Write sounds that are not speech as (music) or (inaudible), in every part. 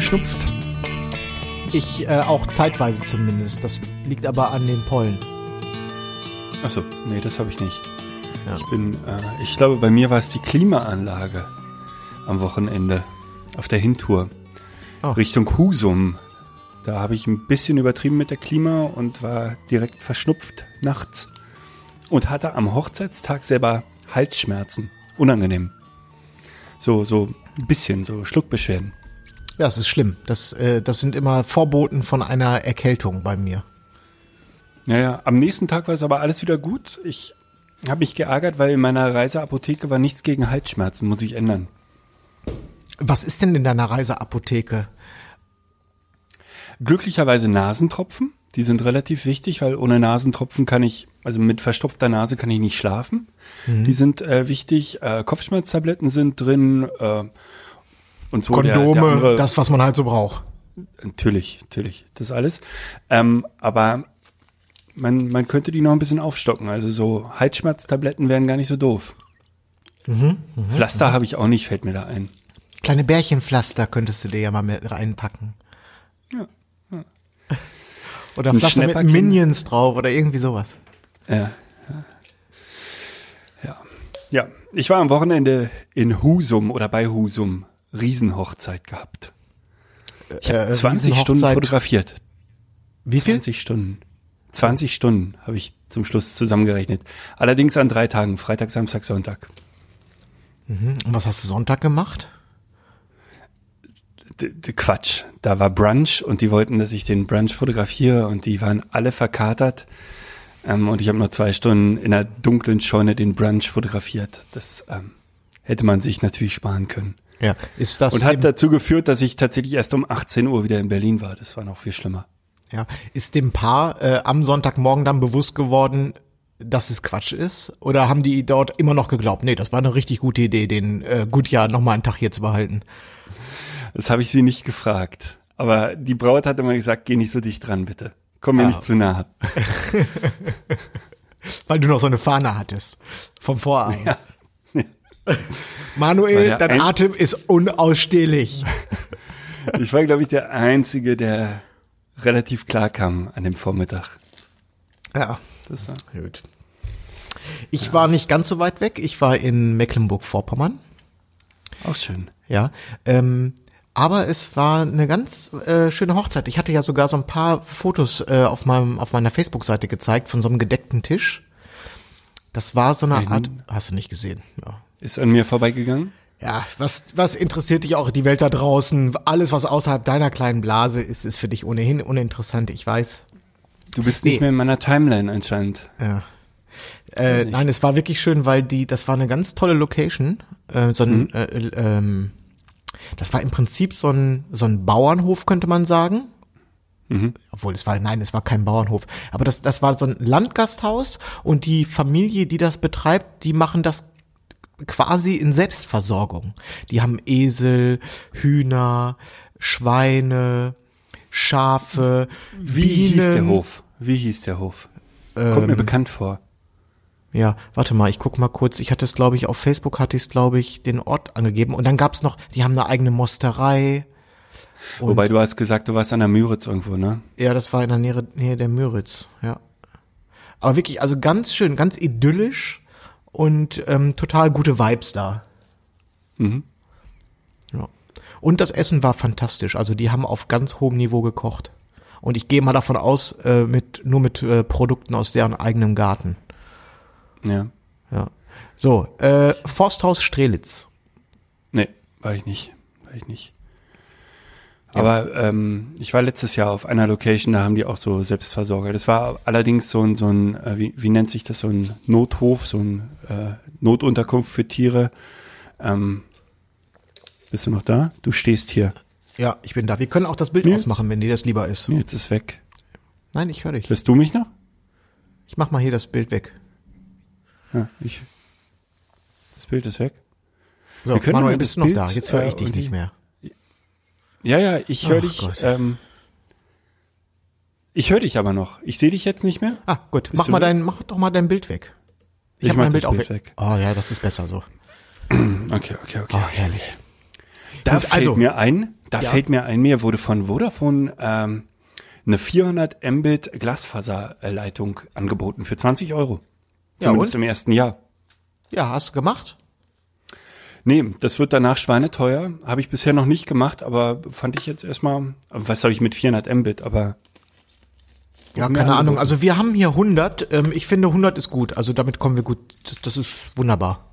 Verschnupft. Ich äh, auch zeitweise zumindest. Das liegt aber an den Pollen. Achso, nee, das habe ich nicht. Ja. Ich bin, äh, ich glaube, bei mir war es die Klimaanlage am Wochenende auf der Hintour Oh. Richtung Husum. Da habe ich ein bisschen übertrieben mit der Klima und war direkt verschnupft nachts und hatte am Hochzeitstag selber Halsschmerzen. Unangenehm. So, so ein bisschen, so Schluckbeschwerden. Ja, es ist schlimm. Das, äh, das sind immer Vorboten von einer Erkältung bei mir. Naja, am nächsten Tag war es aber alles wieder gut. Ich habe mich geärgert, weil in meiner Reiseapotheke war nichts gegen Halsschmerzen, muss ich ändern. Was ist denn in deiner Reiseapotheke? Glücklicherweise Nasentropfen, die sind relativ wichtig, weil ohne Nasentropfen kann ich, also mit verstopfter Nase kann ich nicht schlafen. Die sind äh, wichtig, äh, Kopfschmerztabletten sind drin äh, und so. der- Kondome, der andere- das, was man halt so braucht. Natürlich, natürlich, das alles. Ähm, aber man, man könnte die noch ein bisschen aufstocken. Also so Halsschmerztabletten wären gar nicht so doof. Pflaster habe ich auch nicht, fällt mir da ein. Kleine Bärchenpflaster könntest du dir ja mal mit reinpacken. Ja, Oder Ein Pflaster mit. Minions drauf oder irgendwie sowas. Ja, ja. Ja. Ja, ich war am Wochenende in Husum oder bei Husum. Riesenhochzeit gehabt. Ich habe Äh, 20 Stunden fotografiert. Wie viel? 20 Stunden. 20 Stunden habe ich zum Schluss zusammengerechnet. Allerdings an drei Tagen, Freitag, Samstag, Sonntag. Und was hast du Sonntag gemacht? D d- Quatsch. Da war Brunch und die wollten, dass ich den Brunch fotografiere und die waren alle verkatert. Ähm, und ich habe nur zwei Stunden in einer dunklen Scheune den Brunch fotografiert. Das ähm, hätte man sich natürlich sparen können. Ja. Ist das Und hat dazu geführt, dass ich tatsächlich erst um 18 Uhr wieder in Berlin war. Das war noch viel schlimmer. ja, ist dem Paar äh, am Sonntagmorgen dann bewusst geworden, dass es Quatsch ist? Oder haben die dort immer noch geglaubt, nee, das war eine richtig gute Idee, den äh, Gutjahr noch mal einen Tag hier zu behalten? Das habe ich sie nicht gefragt. Aber die Braut hat immer gesagt, geh nicht so dicht dran, bitte. Komm mir Ah. nicht zu nah. (laughs) Weil du noch so eine Fahne hattest vom Vorabend. Ja. (laughs) Manuel, dein ein- Atem ist unausstehlich. (laughs) Ich war, glaube ich, der Einzige, der relativ klar kam an dem Vormittag. Ja, Das war gut. Ich war nicht ganz so weit weg. Ich war in Mecklenburg-Vorpommern. auch schön. Ja, ähm, aber es war eine ganz äh, schöne Hochzeit. Ich hatte ja sogar so ein paar Fotos äh, auf meinem auf meiner Facebook-Seite gezeigt von so einem gedeckten Tisch. Das war so eine Ein- Art, hast du nicht gesehen? Ja. Ist an mir vorbeigegangen? Ja, was, was interessiert dich auch die Welt da draußen? Alles, was außerhalb deiner kleinen Blase ist, ist für dich ohnehin uninteressant. Ich weiß. Du bist Nee. nicht mehr in meiner Timeline anscheinend. Ja. Äh, nein, es war wirklich schön, weil die, das war eine ganz tolle Location. Äh, so ein, äh, äh, ähm, das war im Prinzip so ein, so ein Bauernhof, könnte man sagen. Obwohl es war, nein, es war kein Bauernhof. Aber das, das war so ein Landgasthaus und die Familie, die das betreibt, die machen das quasi in Selbstversorgung. Die haben Esel, Hühner, Schweine, Schafe, Wie hieß der Bienen. Hof? Wie hieß der Hof? Kommt mir bekannt vor. Ja, warte mal, ich guck mal kurz. Ich hatte es, glaube ich, auf Facebook hatte ich es, glaube ich, den Ort angegeben. Und dann gab's noch, die haben eine eigene Mosterei. Und, Wobei du hast gesagt, du warst an der Müritz irgendwo, ne? ja, das war in der Nähe, Nähe der Müritz, ja. Aber wirklich, also ganz schön, ganz idyllisch und ähm, total gute Vibes da. Mhm. Ja. Und das Essen war fantastisch. Also die haben auf ganz hohem Niveau gekocht. Und ich gehe mal davon aus, äh, mit nur mit äh, Produkten aus deren eigenem Garten. Ja. Ja. So, äh, Forsthaus Strelitz. Nee, war ich nicht. War ich nicht. Aber ähm, ich war letztes Jahr auf einer Location, da haben die auch so Selbstversorger. Das war allerdings so ein, so ein äh, wie, wie nennt sich das, so ein Nothof, so ein äh, Notunterkunft für Tiere. Ähm, bist du noch da? Du stehst hier. Ja, ich bin da. Wir können auch das Bild Nils? ausmachen, wenn dir das lieber ist. Jetzt ist weg. Nein, ich höre dich. Hörst du mich noch? Ich mach mal hier das Bild weg. Ja, ich. Das Bild ist weg. So, Wir können Manuel, bist du noch Bild, da? Jetzt höre äh, ich dich und nicht mehr. Ja, ja, ich höre dich. Gott. Ähm, ich höre dich aber noch. Ich sehe dich jetzt nicht mehr. Ah, gut. Bist Mach mal dein, mach doch mal dein Bild weg. Ich, Ich hab mach mein Bild auch Bild weg. weg. Oh ja, das ist besser so. (clears throat) Okay, okay, okay. Oh, herrlich. Da Gut, fällt also- mir ein, da Ja. fällt mir ein, mir wurde von Vodafone ähm, eine 400 Mbit Glasfaserleitung angeboten für 20 Euro. Ja, Zumindest und? im ersten Jahr. Ja, hast du gemacht? Nee, das wird danach schweineteuer. Habe ich bisher noch nicht gemacht, aber fand ich jetzt erstmal, was soll ich mit 400 Mbit, aber Ja, keine Ahnung. angeboten. Also wir haben hier 100. Ähm, ich finde 100 ist gut. Also damit kommen wir gut. Das, das ist wunderbar.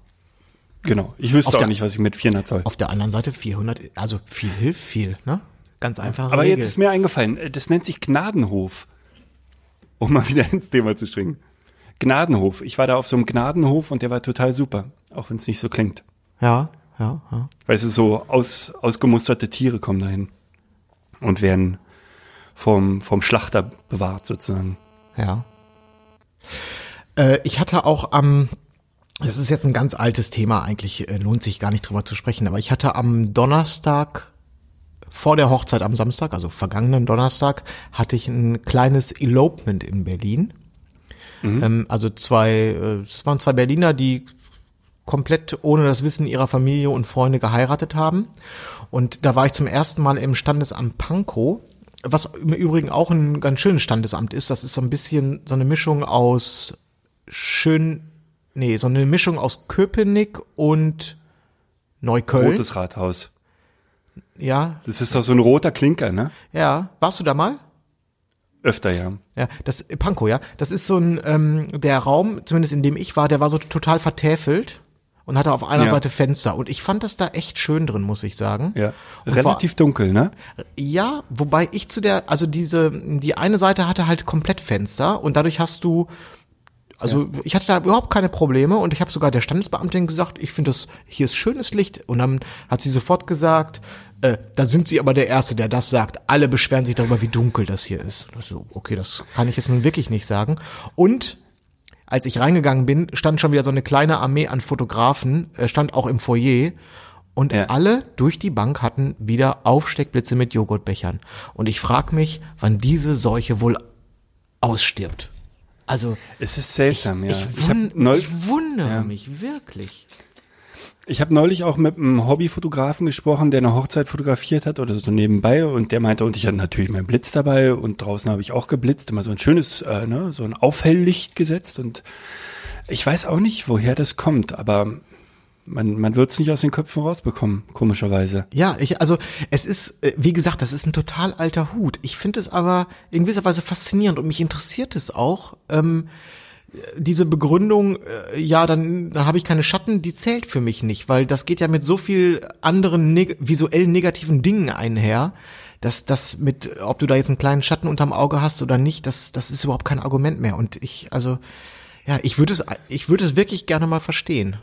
genau. Ich wüsste Auf auch der- nicht, was ich mit 400 soll. Auf der anderen Seite 400. Also viel hilft viel, ne? Ganz einfach. Aber jetzt ist mir eingefallen, äh, das nennt sich Gnadenhof. Um mal (laughs) wieder ins Thema zu springen. Gnadenhof. Ich war da auf so einem Gnadenhof und der war total super, auch wenn es nicht so klingt. Ja, ja, ja. Weil es ist so aus, ausgemusterte Tiere kommen dahin und werden vom, vom Schlachter bewahrt sozusagen. Ja. Äh, ich hatte auch am, das ist jetzt ein ganz altes Thema, eigentlich äh, lohnt sich gar nicht drüber zu sprechen, aber ich hatte am Donnerstag vor der Hochzeit am Samstag, also vergangenen Donnerstag, hatte ich ein kleines Elopement in Berlin. Ähm, also zwei, äh, es waren zwei Berliner, die komplett ohne das Wissen ihrer Familie und Freunde geheiratet haben. Und da war ich zum ersten Mal im Standesamt Pankow, was im Übrigen auch ein ganz schönes Standesamt ist. Das ist so ein bisschen so eine Mischung aus schön, nee, so eine Mischung aus Köpenick und Neukölln. Rotes Rathaus. Ja, Das ist doch so ein roter Klinker, ne? ja. Warst du da mal? Öfter, ja. Ja, das Pankow, ja. Das ist so ein ähm, der Raum, zumindest in dem ich war, der war so total vertäfelt und hatte auf einer Ja. Seite Fenster und ich fand das da echt schön drin, muss ich sagen. Ja. Und Relativ dunkel, ne? Ja, wobei ich zu der, also diese, die eine Seite hatte halt komplett Fenster und dadurch hast du also ich hatte da überhaupt keine Probleme und ich habe sogar der Standesbeamtin gesagt, ich finde das hier ist schönes Licht und dann hat sie sofort gesagt, äh, da sind sie aber der Erste, der das sagt. Alle beschweren sich darüber, wie dunkel das hier ist. Also, okay, das kann ich jetzt nun wirklich nicht sagen. Und als ich reingegangen bin, stand schon wieder so eine kleine Armee an Fotografen, äh, stand auch im Foyer. Und Ja. alle durch die Bank hatten wieder Aufsteckblitze mit Joghurtbechern. Und ich frage mich, wann diese Seuche wohl ausstirbt. Also, Es ist seltsam, ja. ich, hab wun neu- ich wundere Ja. mich wirklich. Ich habe neulich auch mit einem Hobbyfotografen gesprochen, der eine Hochzeit fotografiert hat oder so nebenbei und der meinte, und ich hatte natürlich meinen Blitz dabei und draußen habe ich auch geblitzt, immer so ein schönes, äh, ne, so ein Aufhelllicht gesetzt und ich weiß auch nicht, woher das kommt, aber man, man wird es nicht aus den Köpfen rausbekommen, komischerweise. Ja, ich, also es ist, äh, wie gesagt, das ist ein total alter Hut. Ich finde es aber in gewisser Weise faszinierend und mich interessiert es auch. Ähm, diese Begründung, äh, ja, dann, dann habe ich keine Schatten, die zählt für mich nicht, weil das geht ja mit so viel anderen neg visuell negativen Dingen einher, dass das mit, ob du da jetzt einen kleinen Schatten unterm Auge hast oder nicht, das, das ist überhaupt kein Argument mehr. Und ich, also, ja, ich würde es, ich würde es wirklich gerne mal verstehen.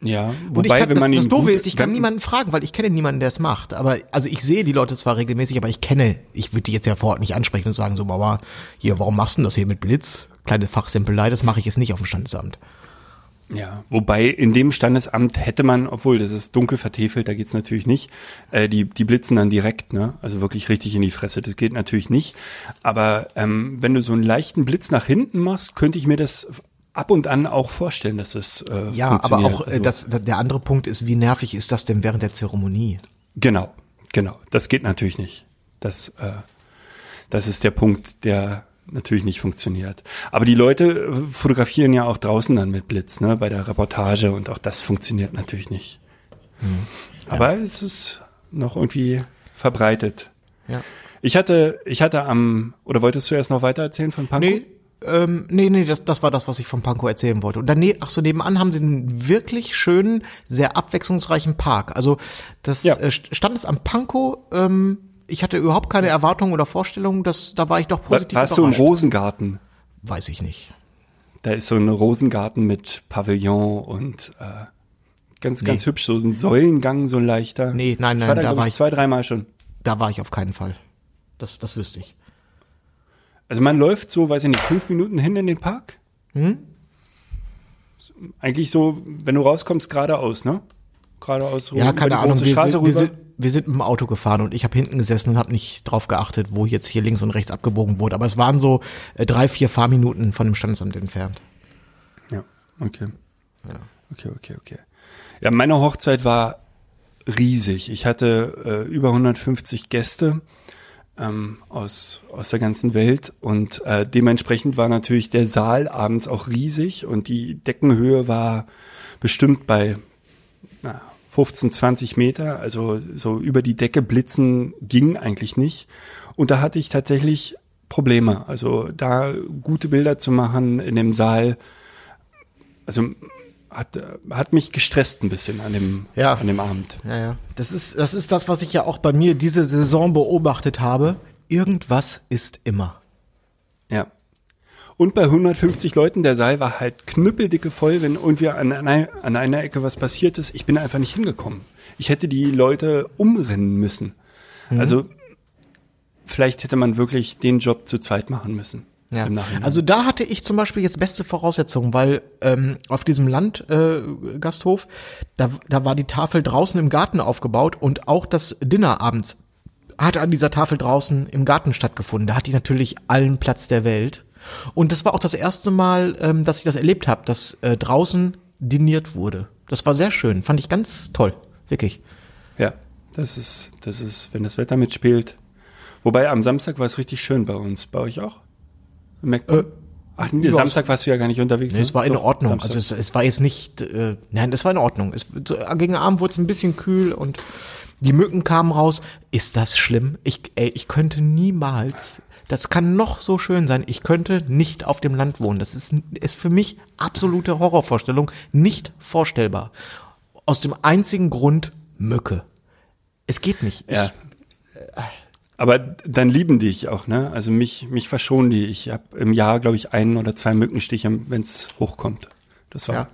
Ja, Und ich wobei, kann, wenn man das, das Doofe ist, ich kann niemanden fragen, weil ich kenne niemanden, der es macht. Aber also ich sehe die Leute zwar regelmäßig, aber ich kenne, ich würde die jetzt ja vor Ort nicht ansprechen und sagen, so Mama, hier, warum machst du denn das hier mit Blitz? Kleine Fachsimpelei, das mache ich jetzt nicht auf dem Standesamt. Ja, wobei in dem Standesamt hätte man, obwohl das ist dunkel vertefelt, da geht's natürlich nicht, äh, die, die blitzen dann direkt, ne? Also wirklich richtig in die Fresse. Das geht natürlich nicht. Aber ähm, wenn du so einen leichten Blitz nach hinten machst, könnte ich mir das ab und an auch vorstellen, dass das äh, Ja, aber auch äh, Also, das, der andere Punkt ist, wie nervig ist das denn während der Zeremonie? Genau, genau. Das geht natürlich nicht. Das, äh, das ist der Punkt, der natürlich nicht funktioniert. Aber die Leute äh, fotografieren ja auch draußen dann mit Blitz, ne, bei der Reportage und auch das funktioniert natürlich nicht. Hm. Aber es ist noch irgendwie verbreitet. Ja. Ich hatte, ich hatte am, oder wolltest du erst noch weiter erzählen von Pankow? Nee, Ähm, nee, nee, das, das war das, was ich vom Pankow erzählen wollte. Und dann, nee, ach so, nebenan haben sie einen wirklich schönen, sehr abwechslungsreichen Park. Also das Ja. äh, stand es am Pankow, ähm, ich hatte überhaupt keine Erwartungen oder Vorstellungen, dass, da war ich doch positiv Warst du im überrascht. Rosengarten? Weiß ich nicht. Da ist so ein Rosengarten mit Pavillon und äh, ganz, ganz hübsch, so ein Säulengang, so ein leichter. Nee, nein, ich nein, war da, da war ich ich- zwei, dreimal schon. Da war ich auf keinen Fall. Das, das wüsste ich. Also man läuft so, weiß ich nicht, fünf Minuten hin in den Park. Hm? Eigentlich so, wenn du rauskommst, geradeaus, ne? Geradeaus Ja, über keine Ahnung. Wir sind, wir, sind, wir sind mit dem Auto gefahren und ich habe hinten gesessen und habe nicht drauf geachtet, wo jetzt hier links und rechts abgebogen wurde. Aber es waren so äh, drei, vier Fahrminuten von dem Standesamt entfernt. Ja, okay. Okay, okay, okay. Ja, meine Hochzeit war riesig. Ich hatte äh, über 150 Gäste ähm, aus, aus der ganzen Welt und äh, dementsprechend war natürlich der Saal abends auch riesig und die Deckenhöhe war bestimmt bei na, 15, 20 Meter, also so über die Decke blitzen ging eigentlich nicht. Und da hatte ich tatsächlich Probleme. Also da gute Bilder zu machen in dem Saal, also hat, hat mich gestresst ein bisschen an dem, Ja. an dem Abend. Ja, ja. Das ist, das ist das, was ich ja auch bei mir diese Saison beobachtet habe. Irgendwas ist immer. Ja. Und bei 150 Leuten, der Saal war halt knüppeldicke voll, wenn irgendwie an einer, an einer Ecke was passiert ist. Ich bin einfach nicht hingekommen. Ich hätte die Leute umrennen müssen. Mhm. Also vielleicht hätte man wirklich den Job zu zweit machen müssen. Ja. Also da hatte ich zum Beispiel jetzt beste Voraussetzungen, weil ähm, auf diesem Landgasthof, äh, Gasthof, da, da war die Tafel draußen im Garten aufgebaut und auch das Dinner abends hat an dieser Tafel draußen im Garten stattgefunden. Da hatte ich natürlich allen Platz der Welt. Und das war auch das erste Mal, ähm, dass ich das erlebt habe, dass äh, draußen diniert wurde. Das war sehr schön, fand ich ganz toll, wirklich. Ja, das ist, das ist, wenn das Wetter mitspielt. Wobei am Samstag war es richtig schön bei uns. Bei euch auch? MacBook? Ach nee, Samstag warst du ja gar nicht unterwegs. Nee, ne? es war in Doch, Ordnung. Samstag. Also es, es war jetzt nicht, äh, nein, es war in Ordnung. Es, gegen Abend wurde es ein bisschen kühl und die Mücken kamen raus. Ist das schlimm? Ich, ey, ich könnte niemals, das kann noch so schön sein, ich könnte nicht auf dem Land wohnen. Das ist, ist für mich absolute Horrorvorstellung, nicht vorstellbar. Aus dem einzigen Grund Mücke. Es geht nicht. Ja. Ich, Aber dann lieben die ich auch, ne? Also mich, mich verschonen die. Ich habe im Jahr, glaube ich, einen oder zwei Mückenstiche, wenn es hochkommt. Das war. Ja.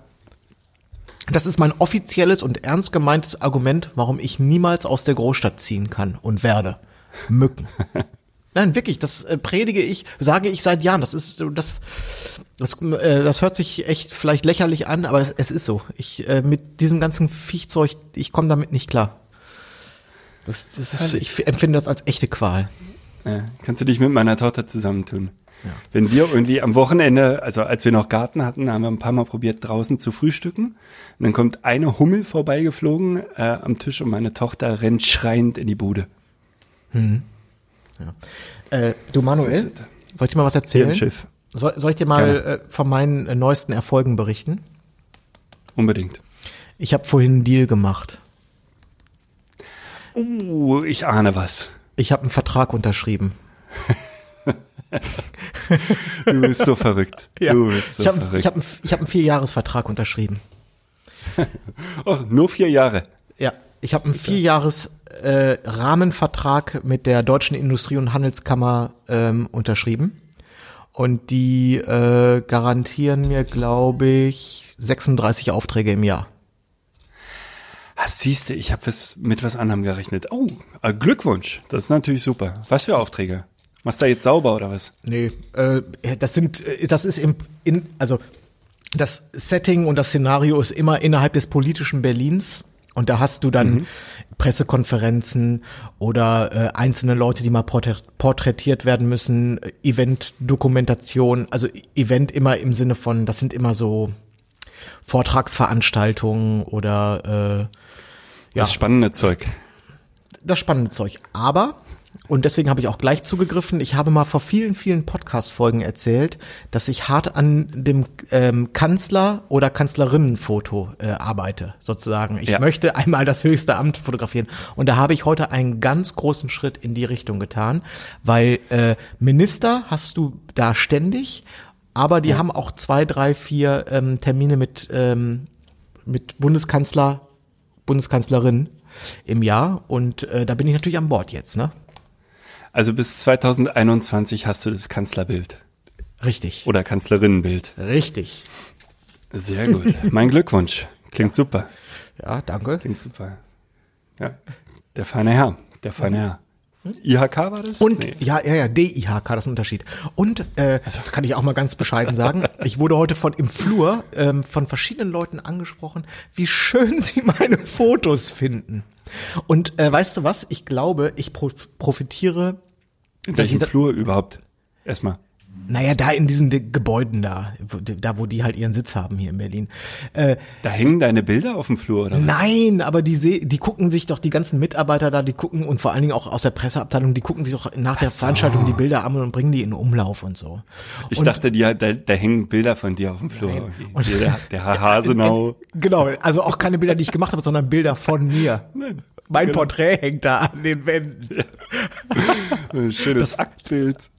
Das ist mein offizielles und ernst gemeintes Argument, warum ich niemals aus der Großstadt ziehen kann und werde. Mücken. (laughs) Nein, wirklich, das äh, predige ich, sage ich seit Jahren. Das ist das, das, äh, das hört sich echt vielleicht lächerlich an, aber es, es ist so. Ich äh, mit diesem ganzen Viechzeug, ich komme damit nicht klar. Das, das ist, ich empfinde das als echte Qual. Ja, kannst du dich mit meiner Tochter zusammentun? Wenn wir irgendwie am Wochenende, also als wir noch Garten hatten, haben wir ein paar Mal probiert, draußen zu frühstücken. Und dann kommt eine Hummel vorbeigeflogen äh, am Tisch und meine Tochter rennt schreiend in die Bude. Äh, du Manuel, soll ich dir mal was erzählen? im Schiff. Soll, soll ich dir mal äh, von meinen äh, neuesten Erfolgen berichten? Unbedingt. Ich habe vorhin einen Deal gemacht. Uh, ich ahne was. Ich habe einen Vertrag unterschrieben. (laughs) Du bist so verrückt. (laughs) Du bist so ich habe verrückt. ich hab, einen- ich hab einen Vierjahresvertrag unterschrieben. (laughs) oh, nur vier Jahre. Ja, ich habe einen Vierjahres äh, Rahmenvertrag mit der Deutschen Industrie- und Handelskammer ähm, unterschrieben. Und die äh, garantieren mir, glaube ich, 36 Aufträge im Jahr. Ah, siehst du, ich habe mit was anderem gerechnet. Oh, äh, Glückwunsch. Das ist natürlich super. Was für Aufträge? Machst du da jetzt sauber oder was? Nee, äh, das sind, äh, das ist im, in, also das Setting und das Szenario ist immer innerhalb des politischen Berlins. Und da hast du dann Pressekonferenzen oder äh, einzelne Leute, die mal porträt porträtiert werden müssen, Event-Dokumentation, also Event immer im Sinne von, das sind immer so Vortragsveranstaltungen oder äh, ja, Das spannende Zeug. das spannende Zeug. Aber, und deswegen habe ich auch gleich zugegriffen, ich habe mal vor vielen, vielen Podcast-Folgen erzählt, dass ich hart an dem ähm, Kanzler- oder Kanzlerinnenfoto äh, arbeite, sozusagen. Ich Ja. möchte einmal das höchste Amt fotografieren. Und da habe ich heute einen ganz großen Schritt in die Richtung getan, weil äh, Minister hast du da ständig Aber die haben auch zwei, drei, vier ähm, Termine mit, ähm, mit Bundeskanzler, Bundeskanzlerin im Jahr. Und äh, da bin ich natürlich an Bord jetzt, ne? Also bis 2021 hast du das Kanzlerbild Richtig. oder Kanzlerinnenbild. Richtig. Sehr gut. Mein Glückwunsch. Klingt super. Ja, danke. Klingt super. Ja. Der feine Herr. Der feine Herr. IHK war das? Und Nee. ja, ja, ja, DIHK, das ist ein Unterschied. Und äh, das kann ich auch mal ganz bescheiden sagen. (laughs) Ich wurde heute von im Flur ähm, von verschiedenen Leuten angesprochen, wie schön sie meine Fotos finden. Und äh, weißt du was? Ich glaube, ich prof profitiere. In welchem Flur überhaupt? Erstmal. Naja, da in diesen Ge- Gebäuden da, da wo die halt ihren Sitz haben hier in Berlin. Äh, Da hängen deine Bilder auf dem Flur, oder was? Nein, aber die seh, die gucken sich doch die ganzen Mitarbeiter da, die gucken und vor allen Dingen auch aus der Presseabteilung, die gucken sich doch nach der so. Veranstaltung die Bilder an und bringen die in Umlauf und so. Ich und, dachte, die, da, da hängen Bilder von dir auf dem Flur. irgendwie. Und- der, der (laughs) Hasenau. Genau, also auch keine Bilder, die ich gemacht habe, sondern Bilder von mir. Nein, Mein genau. Porträt hängt da an den Wänden. (laughs) Ein schönes Aktbild. (laughs)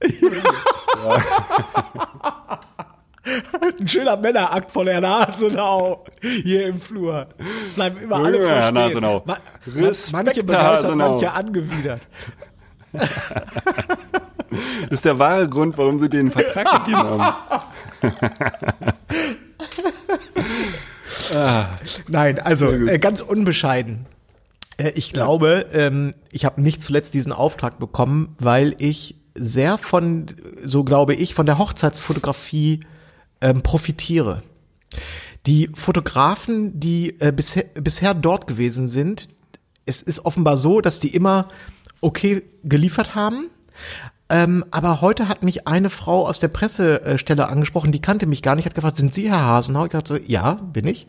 Ein schöner Männerakt von Herrn Hasenau hier im Flur. Bleiben immer alle Ja, Herr. Hasenau. Ma Respekt, manche begeistert, manche angewidert. Das (laughs) ist der wahre Grund, warum sie den Vertrag gegeben haben. Nein, also äh, ganz unbescheiden. Äh, ich glaube, ähm, ich habe nicht zuletzt diesen Auftrag bekommen, weil ich sehr von, so glaube ich, von der Hochzeitsfotografie ähm, profitiere. Die Fotografen, die äh, bisher, bisher dort gewesen sind, es ist offenbar so, dass die immer okay geliefert haben. Ähm, aber heute hat mich eine Frau aus der Pressestelle angesprochen, die kannte mich gar nicht, hat gefragt, sind Sie Herr Hasenau? Ich dachte so, ja, bin ich.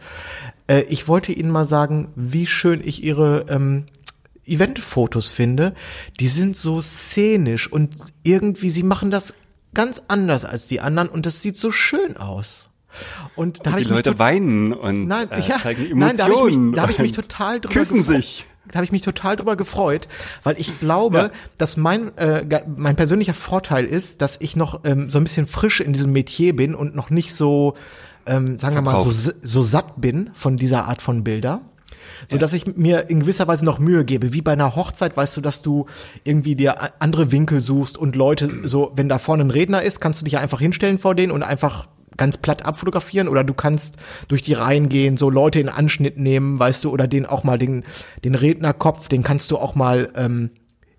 Äh, ich wollte Ihnen mal sagen, wie schön ich Ihre ähm, Eventfotos finde. Die sind so szenisch und irgendwie, Sie machen das ganz anders als die anderen und das sieht so schön aus. Und da habe Die ich Leute weinen und Nein, äh, ja, zeigen Emotionen. nein, da habe ich mich, da hab ich mich und total drüber Küssen sich. Da habe ich mich total drüber gefreut, weil ich glaube, Ja. dass mein äh, mein persönlicher Vorteil ist, dass ich noch ähm, so ein bisschen frisch in diesem Metier bin und noch nicht so, ähm, sagen wir mal, so, so satt bin von dieser Art von Bilder. So dass ich mir in gewisser Weise noch Mühe gebe, wie bei einer Hochzeit, weißt du, dass du irgendwie dir andere Winkel suchst und Leute so, wenn da vorne ein Redner ist, kannst du dich ja einfach hinstellen vor denen und einfach ganz platt abfotografieren oder du kannst durch die Reihen gehen, so Leute in Anschnitt nehmen, weißt du, oder den auch mal den den Rednerkopf, den kannst du auch mal ähm,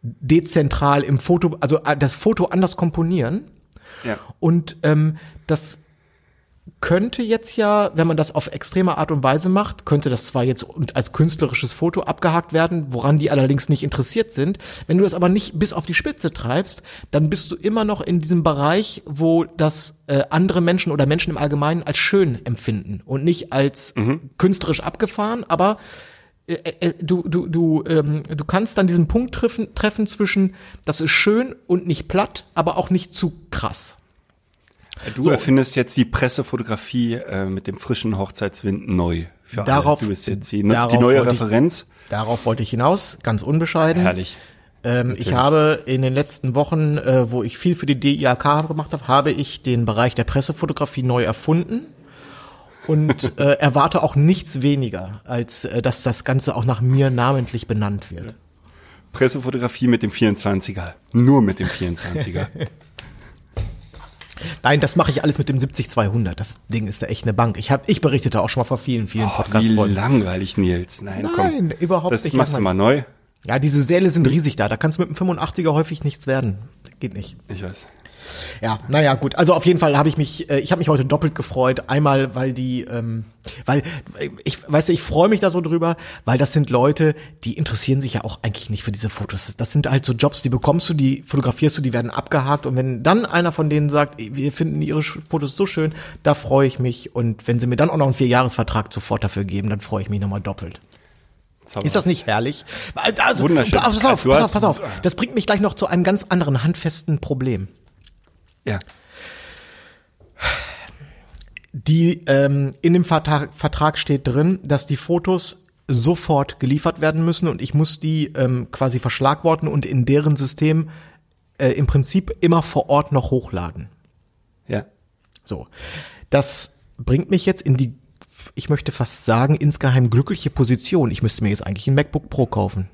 dezentral im Foto, also äh, das Foto anders komponieren. Ja. Und ähm, das könnte jetzt ja, wenn man das auf extreme Art und Weise macht, könnte das zwar jetzt als künstlerisches Foto abgehakt werden, woran die allerdings nicht interessiert sind. Wenn du das aber nicht bis auf die Spitze treibst, dann bist du immer noch in diesem Bereich, wo das äh, andere Menschen oder Menschen im Allgemeinen als schön empfinden und nicht als künstlerisch abgefahren, aber äh, äh, du, du, du, ähm, du kannst dann diesen Punkt treffen, treffen zwischen, das ist schön und nicht platt, aber auch nicht zu krass. Du erfindest jetzt die Pressefotografie äh, mit dem frischen Hochzeitswind neu. Für Darauf- alle. Du bist jetzt die, ne, die neue wollte ich- Referenz. Darauf wollte ich hinaus, ganz unbescheiden. Herrlich. Ähm, ich habe in den letzten Wochen, äh, wo ich viel für die DIAK gemacht habe, habe ich den Bereich der Pressefotografie neu erfunden und (laughs) äh, erwarte auch nichts weniger, als äh, dass das Ganze auch nach mir namentlich benannt wird. Pressefotografie mit dem 24er. Nur mit dem 24er. (laughs) Nein, das mache ich alles mit dem 70-200. Das Ding ist da echt eine Bank. Ich habe, ich berichtete auch schon mal vor vielen, vielen Oh, wie Podcast-Folgen. langweilig, Nils. Nein, Nein, komm. überhaupt das nicht machst du mal neu. Ja, diese Säle sind riesig da. Da kannst du mit dem 85er häufig nichts werden. Geht nicht. Ich weiß. Ja, naja, gut. Also auf jeden Fall habe ich mich, äh, ich habe mich heute doppelt gefreut. Einmal, weil die, ähm, weil ich, weißt du, ich freue mich da so drüber, weil das sind Leute, die interessieren sich ja auch eigentlich nicht für diese Fotos. Das- sind halt so Jobs, die bekommst du, die fotografierst du, die werden abgehakt. Und wenn dann einer von denen sagt, wir finden ihre Fotos so schön, da freue ich mich. Und wenn sie mir dann auch noch einen Vierjahresvertrag sofort dafür geben, dann freue ich mich nochmal doppelt. Ist das nicht herrlich? Also, Wunderschön. Pass auf, pass auf, pass auf. Das bringt mich gleich noch zu einem ganz anderen handfesten Problem. Ja. Die ähm, in dem Vertrag, Vertrag steht drin, dass die Fotos sofort geliefert werden müssen und ich muss die ähm, quasi verschlagworten und in deren System äh, im Prinzip immer vor Ort noch hochladen. Ja. So. Das bringt mich jetzt in die, ich möchte fast sagen, insgeheim glückliche Position. Ich müsste mir jetzt eigentlich ein MacBook Pro kaufen.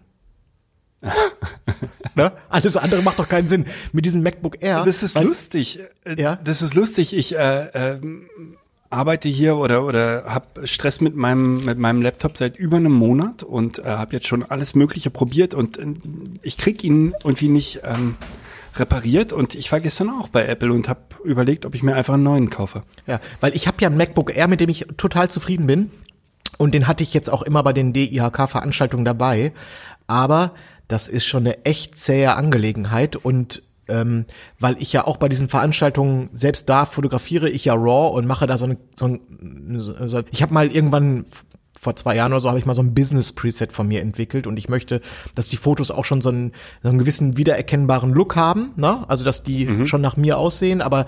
(laughs) ne? Alles andere macht doch keinen Sinn. Mit diesem MacBook Air. Das ist weil, lustig. Ja? Das ist lustig. Ich äh, äh, arbeite hier oder oder habe Stress mit meinem mit meinem Laptop seit über einem Monat und äh, habe jetzt schon alles Mögliche probiert und äh, ich krieg ihn irgendwie nicht ähm, repariert und ich war gestern auch bei Apple und habe überlegt, ob ich mir einfach einen neuen kaufe. Ja, weil ich habe ja ein MacBook Air, mit dem ich total zufrieden bin und den hatte ich jetzt auch immer bei den DIHK-Veranstaltungen dabei, aber das ist schon eine echt zähe Angelegenheit und ähm, weil ich ja auch bei diesen Veranstaltungen selbst da fotografiere ich ja RAW und mache da so eine so ein, so, ich habe mal irgendwann vor zwei Jahren oder so habe ich mal so ein Business Preset von mir entwickelt und ich möchte, dass die Fotos auch schon so einen, so einen gewissen wiedererkennbaren Look haben, ne? Also dass die mhm. schon nach mir aussehen, aber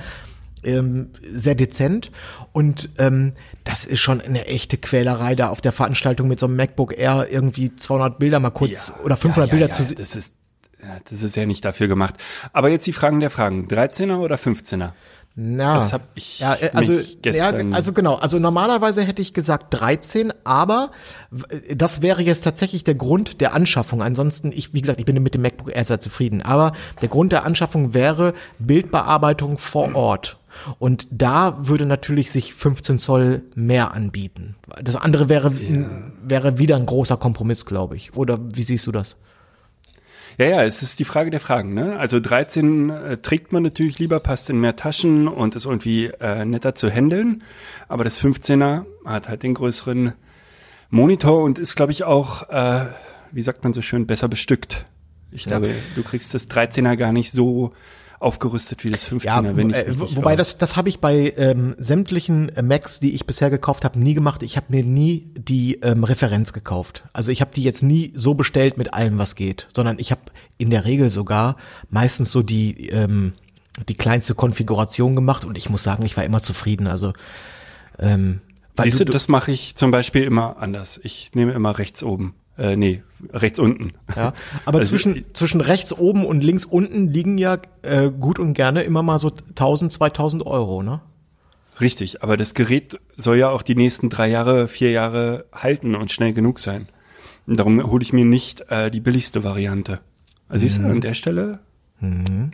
ähm, sehr dezent und ähm, das ist schon eine echte Quälerei da auf der Veranstaltung mit so einem MacBook Air irgendwie 200 Bilder mal kurz ja, oder 500 ja, ja, Bilder zu sehen. Das ist das ist ja nicht dafür gemacht. Aber jetzt die Fragen der Fragen. 13er oder 15er? Na, das habe ich ja, also, ja, also genau, also normalerweise hätte ich gesagt 13, aber das wäre jetzt tatsächlich der Grund der Anschaffung. Ansonsten, ich, wie gesagt, ich bin mit dem MacBook Air sehr zufrieden, aber der Grund der Anschaffung wäre Bildbearbeitung vor Ort. Und da würde natürlich sich 15 Zoll mehr anbieten. Das andere wäre, ja. wäre wieder ein großer Kompromiss, glaube ich. Oder wie siehst du das? Ja, ja, es ist die Frage der Fragen. Ne? Also 13 äh, trägt man natürlich lieber, passt in mehr Taschen und ist irgendwie äh, netter zu handeln. Aber das 15er hat halt den größeren Monitor und ist, glaube ich, auch, äh, wie sagt man so schön, besser bestückt. Ich glaube, du kriegst das 13er gar nicht so aufgerüstet wie das 15er, ja, wenn ich äh, Wobei war. das das habe ich bei ähm, sämtlichen äh, Macs, die ich bisher gekauft habe, nie gemacht. Ich habe mir nie die ähm, Referenz gekauft. Also ich habe die jetzt nie so bestellt mit allem, was geht, sondern ich habe in der Regel sogar meistens so die ähm, die kleinste Konfiguration gemacht und ich muss sagen, ich war immer zufrieden. Also ähm, weil Siehst du, du das mache ich zum Beispiel immer anders. Ich nehme immer rechts oben. Äh, nee, rechts unten. Ja, aber (laughs) also, zwischen, zwischen rechts oben und links unten liegen ja äh, gut und gerne immer mal so 1000, 2000 Euro, ne? Richtig, aber das Gerät soll ja auch die nächsten drei Jahre, vier Jahre halten und schnell genug sein. Und darum hole ich mir nicht äh, die billigste Variante. Also mhm. siehst du, an der Stelle? Mhm.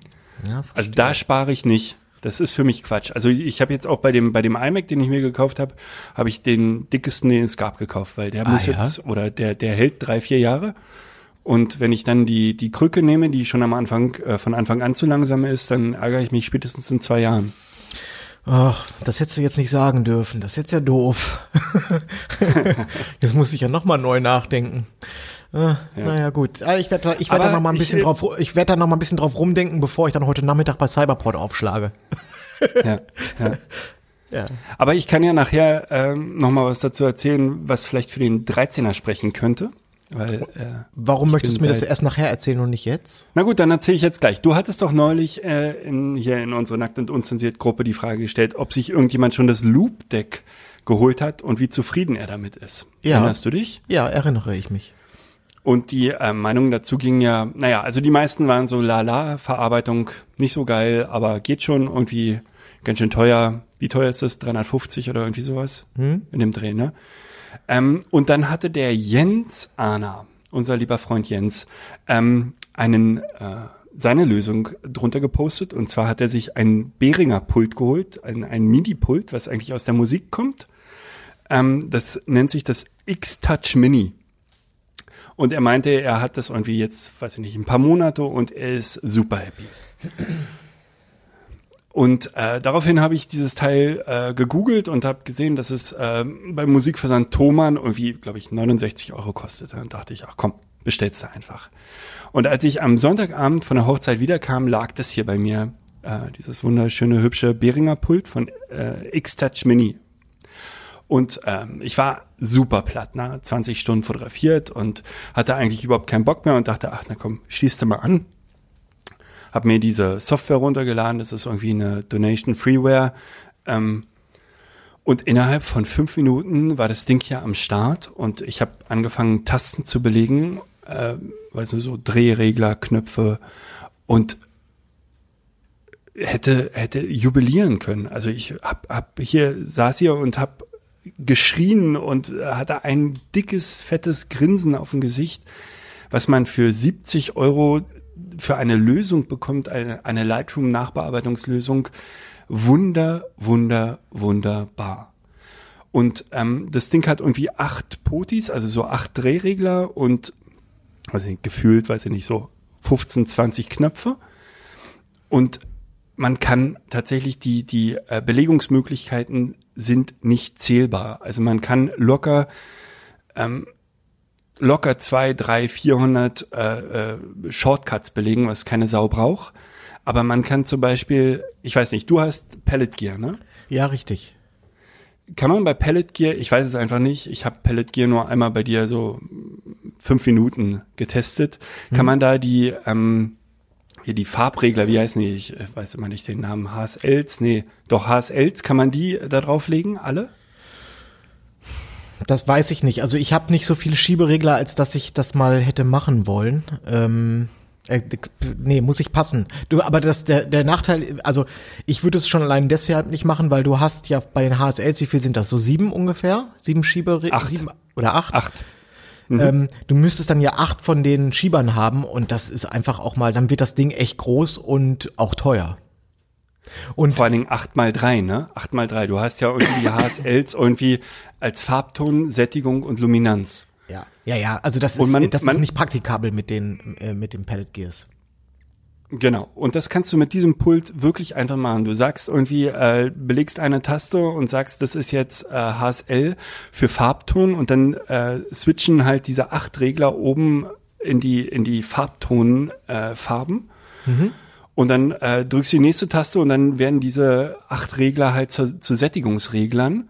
Ja, also da spare ich nicht. Das ist für mich Quatsch. Also ich habe jetzt auch bei dem bei dem iMac, den ich mir gekauft habe, habe ich den dickesten, den es gab, gekauft, weil der ah, muss ja? jetzt oder der der hält drei vier Jahre. Und wenn ich dann die die Krücke nehme, die schon am Anfang äh, von Anfang an zu langsam ist, dann ärgere ich mich spätestens in zwei Jahren. Ach, das hättest du jetzt nicht sagen dürfen. Das ist jetzt ja doof. (laughs) (laughs) jetzt muss ich ja noch mal neu nachdenken. Ah, ja. Naja, gut. Ah, ich werde ich werd da noch mal ein bisschen ich, drauf, ich werde da noch mal ein bisschen drauf rumdenken, bevor ich dann heute Nachmittag bei Cyberport aufschlage. ja, ja. (laughs) Ja. Aber ich kann ja nachher ähm, noch mal was dazu erzählen, was vielleicht für den 13er sprechen könnte. Weil, äh, Warum möchtest du mir das erst nachher erzählen und nicht jetzt? Na gut, dann erzähle ich jetzt gleich. Du hattest doch neulich äh, in, hier in unsere Nackt und Unzensiert Gruppe die Frage gestellt, ob sich irgendjemand schon das Loop Deck geholt hat und wie zufrieden er damit ist. Ja. Erinnerst du dich? Ja, erinnere ich mich. Und die äh, Meinung dazu ging ja, naja, also die meisten waren so lala, Verarbeitung nicht so geil, aber geht schon irgendwie ganz schön teuer. Wie teuer ist das? 350 oder irgendwie sowas hm? in dem Dreh, ne? Ähm, und dann hatte der Jens Ahner, unser lieber Freund Jens, ähm, einen äh, seine Lösung drunter gepostet. Und zwar hat er sich ein Behringer Pult geholt, ein, ein MIDI-Pult, was eigentlich aus der Musik kommt. Ähm, das nennt sich das X-Touch Mini. Und er meinte, er hat das irgendwie jetzt, weiß ich nicht, ein paar Monate und er ist super happy. Und äh, daraufhin habe ich dieses Teil äh, gegoogelt und habe gesehen, dass es äh, beim Musikversand Thomann irgendwie, glaube ich, 69 Euro kostet. Dann dachte ich, ach komm, bestellst du einfach. Und als ich am Sonntagabend von der Hochzeit wiederkam, lag das hier bei mir, äh, dieses wunderschöne, hübsche Behringer Pult von äh, X-Touch Mini. Und ähm, ich war super platt, ne? 20 Stunden fotografiert und hatte eigentlich überhaupt keinen Bock mehr und dachte, ach na komm, schließt mal an. Hab mir diese Software runtergeladen, das ist irgendwie eine Donation Freeware. Ähm, und innerhalb von fünf Minuten war das Ding ja am Start und ich habe angefangen, Tasten zu belegen, äh, weißt du, so Drehregler, Knöpfe und hätte hätte jubilieren können. Also ich hab, hab hier saß hier und hab geschrien und hatte ein dickes fettes Grinsen auf dem Gesicht, was man für 70 Euro für eine Lösung bekommt, eine, eine Lightroom Nachbearbeitungslösung. Wunder, wunder, wunderbar. Und ähm, das Ding hat irgendwie acht Potis, also so acht Drehregler und also gefühlt, weiß ich nicht, so 15, 20 Knöpfe. Und man kann tatsächlich die, die äh, Belegungsmöglichkeiten sind nicht zählbar. Also man kann locker, ähm, locker zwei, drei, vierhundert äh, äh, Shortcuts belegen, was keine Sau braucht. Aber man kann zum Beispiel, ich weiß nicht, du hast Pellet Gear, ne? Ja, richtig. Kann man bei Pellet Gear, ich weiß es einfach nicht, ich habe Pellet Gear nur einmal bei dir so fünf Minuten getestet, kann hm. man da die ähm, hier die Farbregler, wie heißen die? Ich äh, weiß immer nicht den Namen. HSLs, nee, doch HSLs, kann man die da drauflegen, alle? Das weiß ich nicht. Also ich habe nicht so viele Schieberegler, als dass ich das mal hätte machen wollen. Ähm, äh, nee, muss ich passen. Du, aber das der der Nachteil, also ich würde es schon allein deshalb nicht machen, weil du hast ja bei den HSLs, wie viel sind das? So sieben ungefähr? Sieben Schieberegler? Sieben oder acht? Acht. Mhm. Ähm, du müsstest dann ja acht von den Schiebern haben und das ist einfach auch mal, dann wird das Ding echt groß und auch teuer. Und vor allen Dingen acht mal drei, ne? Acht mal drei. Du hast ja irgendwie (coughs) HSLs irgendwie als Farbton, Sättigung und Luminanz. Ja, ja, ja. Also das ist, man, das man, ist nicht praktikabel mit den äh, mit den Pellet Gears. Genau. Und das kannst du mit diesem Pult wirklich einfach machen. Du sagst irgendwie, äh, belegst eine Taste und sagst, das ist jetzt äh, HSL für Farbton und dann äh, switchen halt diese acht Regler oben in die in die Farbtonfarben. Äh, Farben. mhm. Und dann äh, drückst du die nächste Taste und dann werden diese acht Regler halt zu, zu Sättigungsreglern.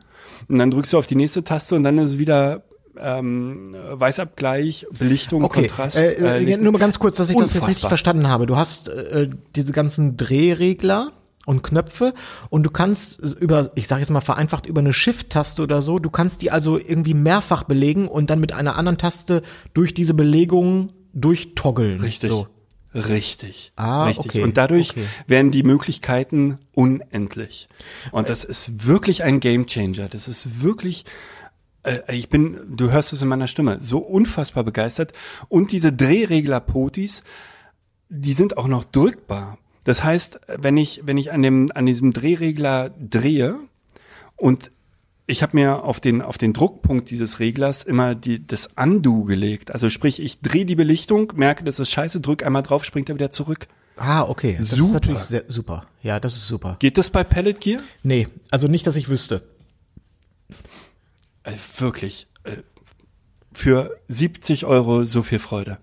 Und dann drückst du auf die nächste Taste und dann ist es wieder ähm, Weißabgleich, Belichtung, okay. Kontrast. Äh, äh, nur mal ganz kurz, dass ich unfassbar. das jetzt richtig verstanden habe. Du hast äh, diese ganzen Drehregler und Knöpfe und du kannst über, ich sage jetzt mal vereinfacht, über eine Shift-Taste oder so, du kannst die also irgendwie mehrfach belegen und dann mit einer anderen Taste durch diese Belegung durchtoggeln. Richtig. So. Richtig. Ah, richtig. okay. Und dadurch okay. werden die Möglichkeiten unendlich. Und das ist wirklich ein Gamechanger. Das ist wirklich äh, ich bin, du hörst es in meiner Stimme, so unfassbar begeistert. Und diese Drehregler-Potis, die sind auch noch drückbar. Das heißt, wenn ich, wenn ich an dem, an diesem Drehregler drehe und ich habe mir auf den, auf den Druckpunkt dieses Reglers immer die, das Undo gelegt. Also sprich, ich drehe die Belichtung, merke, das ist scheiße, drück einmal drauf, springt er wieder zurück. Ah, okay. Das super. ist natürlich sehr, super. Ja, das ist super. Geht das bei Pellet Gear? Nee, also nicht, dass ich wüsste. Also wirklich, äh, für 70 Euro so viel Freude.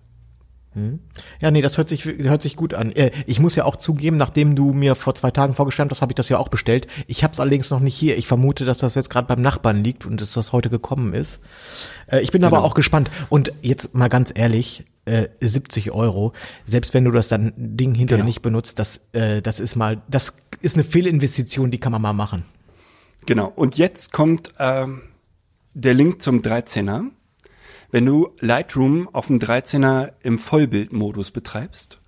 Hm. Ja, nee, das hört sich, hört sich gut an. Äh, ich muss ja auch zugeben, nachdem du mir vor zwei Tagen vorgestellt hast, habe ich das ja auch bestellt. Ich habe es allerdings noch nicht hier. Ich vermute, dass das jetzt gerade beim Nachbarn liegt und dass das heute gekommen ist. Äh, ich bin genau. aber auch gespannt. Und jetzt mal ganz ehrlich, 70 Euro, selbst wenn du das dann Ding hinterher genau. nicht benutzt, das, das ist mal, das ist eine Fehlinvestition, die kann man mal machen. Genau. Und jetzt kommt ähm, der Link zum 13er. Wenn du Lightroom auf dem 13er im Vollbildmodus betreibst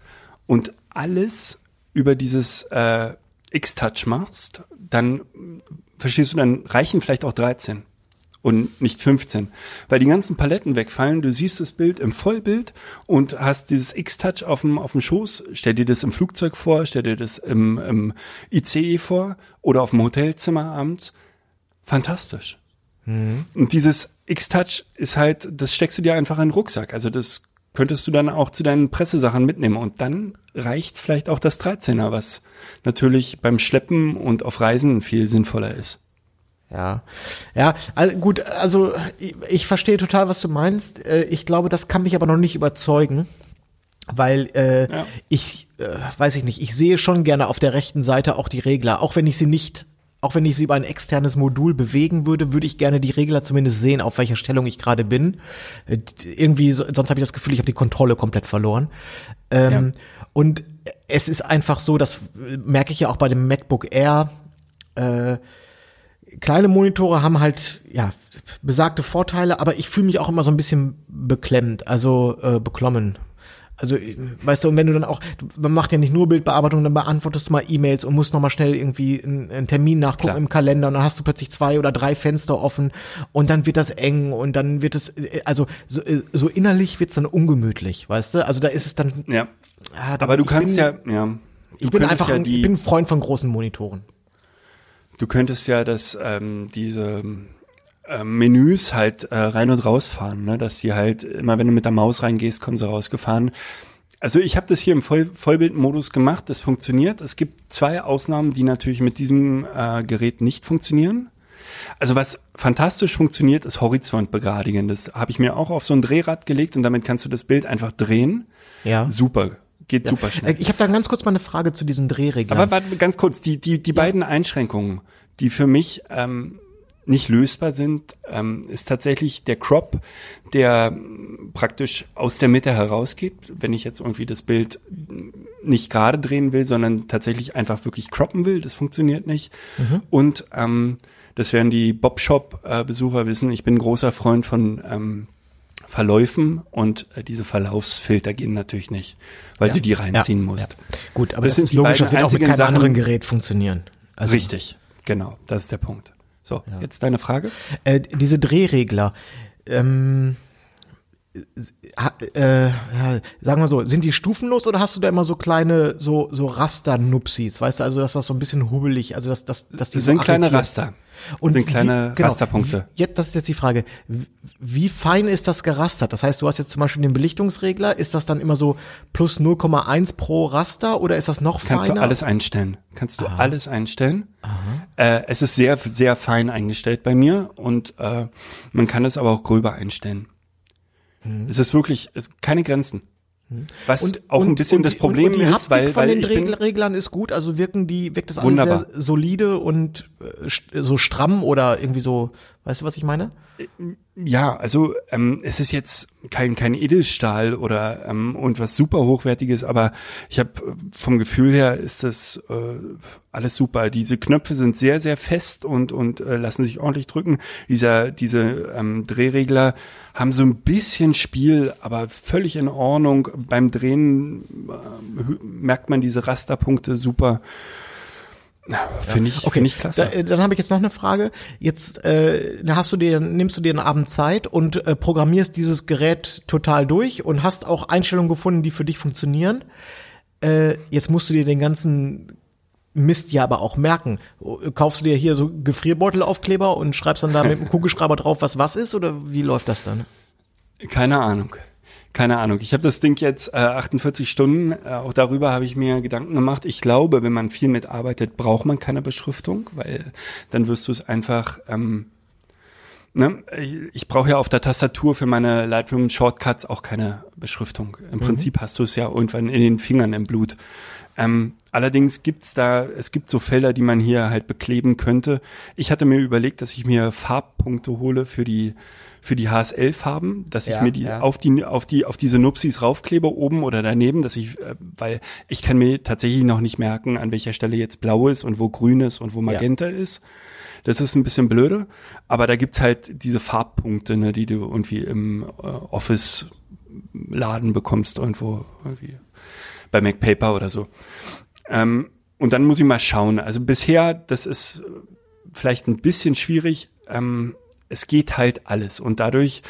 und alles über dieses äh, X-Touch machst, dann verstehst du, dann reichen vielleicht auch 13 und nicht 15, weil die ganzen Paletten wegfallen. Du siehst das Bild im Vollbild und hast dieses X-Touch auf dem, auf dem Schoß. Stell dir das im Flugzeug vor, stell dir das im, im ICE vor oder auf dem Hotelzimmer abends. Fantastisch. Mhm. Und dieses X-Touch ist halt, das steckst du dir einfach in den Rucksack. Also das könntest du dann auch zu deinen Pressesachen mitnehmen. Und dann reicht vielleicht auch das 13er, was natürlich beim Schleppen und auf Reisen viel sinnvoller ist. Ja, ja, also gut, also ich, ich verstehe total, was du meinst. Äh, ich glaube, das kann mich aber noch nicht überzeugen, weil äh, ja. ich, äh, weiß ich nicht, ich sehe schon gerne auf der rechten Seite auch die Regler, auch wenn ich sie nicht auch wenn ich sie über ein externes Modul bewegen würde, würde ich gerne die Regler zumindest sehen, auf welcher Stellung ich gerade bin. Äh, irgendwie, sonst habe ich das Gefühl, ich habe die Kontrolle komplett verloren. Ähm, ja. Und es ist einfach so, das merke ich ja auch bei dem MacBook Air. Äh, kleine Monitore haben halt, ja, besagte Vorteile, aber ich fühle mich auch immer so ein bisschen beklemmt, also äh, beklommen. Also, weißt du, und wenn du dann auch, man macht ja nicht nur Bildbearbeitung, dann beantwortest du mal E-Mails und musst nochmal schnell irgendwie einen, einen Termin nachgucken Klar. im Kalender und dann hast du plötzlich zwei oder drei Fenster offen und dann wird das eng und dann wird es, also so, so innerlich wird's dann ungemütlich, weißt du? Also da ist es dann, Ja. ah, da- Aber du kannst bin, ja, ja. Ich bin einfach, ja ein, ich bin ein Freund von großen Monitoren. Du könntest ja das, ähm, diese ähm, Menüs halt äh, rein und rausfahren, ne? dass die halt immer, wenn du mit der Maus reingehst, kommen sie rausgefahren. Also ich habe das hier im Voll Vollbildmodus gemacht, das funktioniert. Es gibt zwei Ausnahmen, die natürlich mit diesem äh, Gerät nicht funktionieren. Also was fantastisch funktioniert, ist Horizontbegradigen. Das habe ich mir auch auf so ein Drehrad gelegt und damit kannst du das Bild einfach drehen. Ja. Super, geht super schnell. Ich habe da ganz kurz mal eine Frage zu diesen Drehreglern. Aber warte, ganz kurz, die, die, die beiden Einschränkungen, die für mich ähm, nicht lösbar sind, ähm, ist tatsächlich der Crop, der praktisch aus der Mitte herausgeht, wenn ich jetzt irgendwie das Bild nicht gerade drehen will, sondern tatsächlich einfach wirklich croppen will, das funktioniert nicht. Und ähm, das werden die Bob-Shop-Besucher wissen, ich bin ein großer Freund von ähm, Verläufen und äh, diese Verlaufsfilter gehen natürlich nicht, weil Ja. du die reinziehen Ja, musst. ja. Gut, aber das, sind ist logisch, das wird auch mit keinem Sachen- anderen Gerät funktionieren. Also, Richtig, genau, das ist der Punkt. So, jetzt deine Frage. Äh, diese Drehregler, ähm, äh, sagen wir so, sind die stufenlos oder hast du da immer so kleine, so, so Raster-Nupsis, weißt du, also dass das so ein bisschen hubbelig, also dass, dass, dass die Das sind so kleine. Raster. Und sind kleine wie, genau, Rasterpunkte. Wie, jetzt, das ist jetzt die Frage. Wie, wie fein ist das gerastert? Das heißt, du hast jetzt zum Beispiel den Belichtungsregler. Ist das dann immer so plus 0,1 pro Raster oder ist das noch Kannst feiner? du alles einstellen. Kannst du alles einstellen. Äh, es ist sehr, sehr fein eingestellt bei mir und äh, man kann es aber auch gröber einstellen. Es ist wirklich es, keine Grenzen. Was auch ein bisschen das die- Problem und die ist, Haptik weil, von weil den ich bin, Drehreglern ist gut, also wirken die, wirkt das alles Wunderbar. sehr solide und äh, so stramm oder irgendwie so, weißt du, was ich meine? Ja, also ähm, es ist jetzt kein kein Edelstahl oder ähm, und was super hochwertiges, aber ich habe vom Gefühl her ist das äh, alles super. Diese Knöpfe sind sehr sehr fest und und äh, lassen sich ordentlich drücken. Dieser diese ähm, Drehregler haben so ein bisschen Spiel, aber völlig in Ordnung. Beim Drehen äh, merkt man diese Rasterpunkte super. Finde ich, finde ich klasse. Da, äh, dann habe ich jetzt noch eine Frage. Jetzt äh, hast du dir, nimmst du dir einen Abend Zeit und äh, programmierst dieses Gerät total durch und hast auch Einstellungen gefunden, die für dich funktionieren. Äh, jetzt musst du dir den ganzen Mist ja aber auch merken. Kaufst du dir hier so Gefrierbeutelaufkleber und schreibst dann da mit dem (laughs) Kugelschreiber drauf, was was ist oder wie läuft das dann? Keine Ahnung. Keine Ahnung. Ich habe das Ding jetzt äh, 48 Stunden. Äh, auch darüber habe ich mir Gedanken gemacht. Ich glaube, wenn man viel mitarbeitet, braucht man keine Beschriftung, weil dann wirst du es einfach. Ähm, ne? Ich brauche ja auf der Tastatur für meine Lightroom Shortcuts auch keine Beschriftung. Im Prinzip hast du es ja irgendwann in den Fingern im Blut. Ähm, allerdings gibt's da, es gibt so Felder, die man hier halt bekleben könnte. Ich hatte mir überlegt, dass ich mir Farbpunkte hole für die für die HSL-Farben, dass ich Ja, mir die ja. auf die auf die auf diese Nupsis raufklebe oben oder daneben, dass ich, äh, weil ich kann mir tatsächlich noch nicht merken, an welcher Stelle jetzt blau ist und wo grün ist und wo magenta ist. Das ist ein bisschen blöde, aber da gibt's halt diese Farbpunkte, ne, die du irgendwie im äh, Office Laden bekommst irgendwo irgendwie bei MacPaper oder so. Ähm, und dann muss ich mal schauen. Also bisher, das ist vielleicht ein bisschen schwierig. Ähm, es geht halt alles und dadurch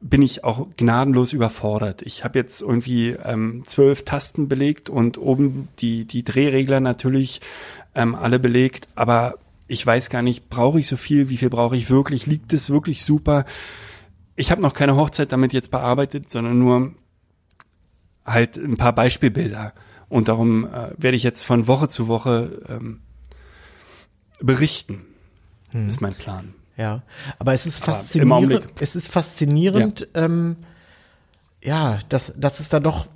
bin ich auch gnadenlos überfordert. Ich habe jetzt irgendwie ähm, zwölf Tasten belegt und oben die die Drehregler natürlich ähm, alle belegt, aber ich weiß gar nicht, brauche ich so viel, wie viel brauche ich wirklich, liegt es wirklich super? Ich habe noch keine Hochzeit damit jetzt bearbeitet, sondern nur halt ein paar Beispielbilder. Und darum äh, werde ich jetzt von Woche zu Woche ähm, berichten. Ist mein Plan. Ja, aber es ist im faszinierend. Augenblick- Es ist faszinierend, ja, ähm, ja dass, dass es da doch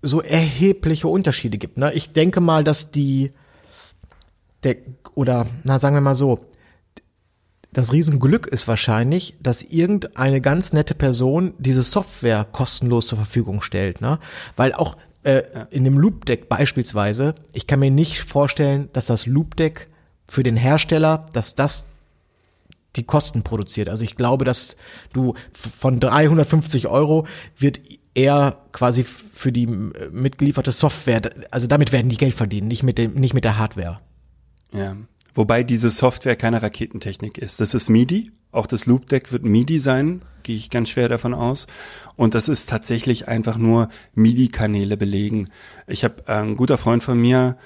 so erhebliche Unterschiede gibt. Ne? Ich denke mal, dass die, der, oder na sagen wir mal so, das Riesenglück ist wahrscheinlich, dass irgendeine ganz nette Person diese Software kostenlos zur Verfügung stellt. Ne? Weil auch äh, in dem Loop Deck beispielsweise, ich kann mir nicht vorstellen, dass das Loop Deck für den Hersteller, dass das die Kosten produziert. Also ich glaube, dass du von 350 Euro wird eher quasi für die äh, mitgelieferte Software, also damit werden die Geld verdienen, nicht mit dem, nicht mit der Hardware. Ja. Wobei diese Software keine Raketentechnik ist. Das ist MIDI. Auch das Loop Deck wird MIDI sein, gehe ich ganz schwer davon aus. Und das ist tatsächlich einfach nur MIDI-Kanäle belegen. Ich habe äh, ein guter Freund von mir,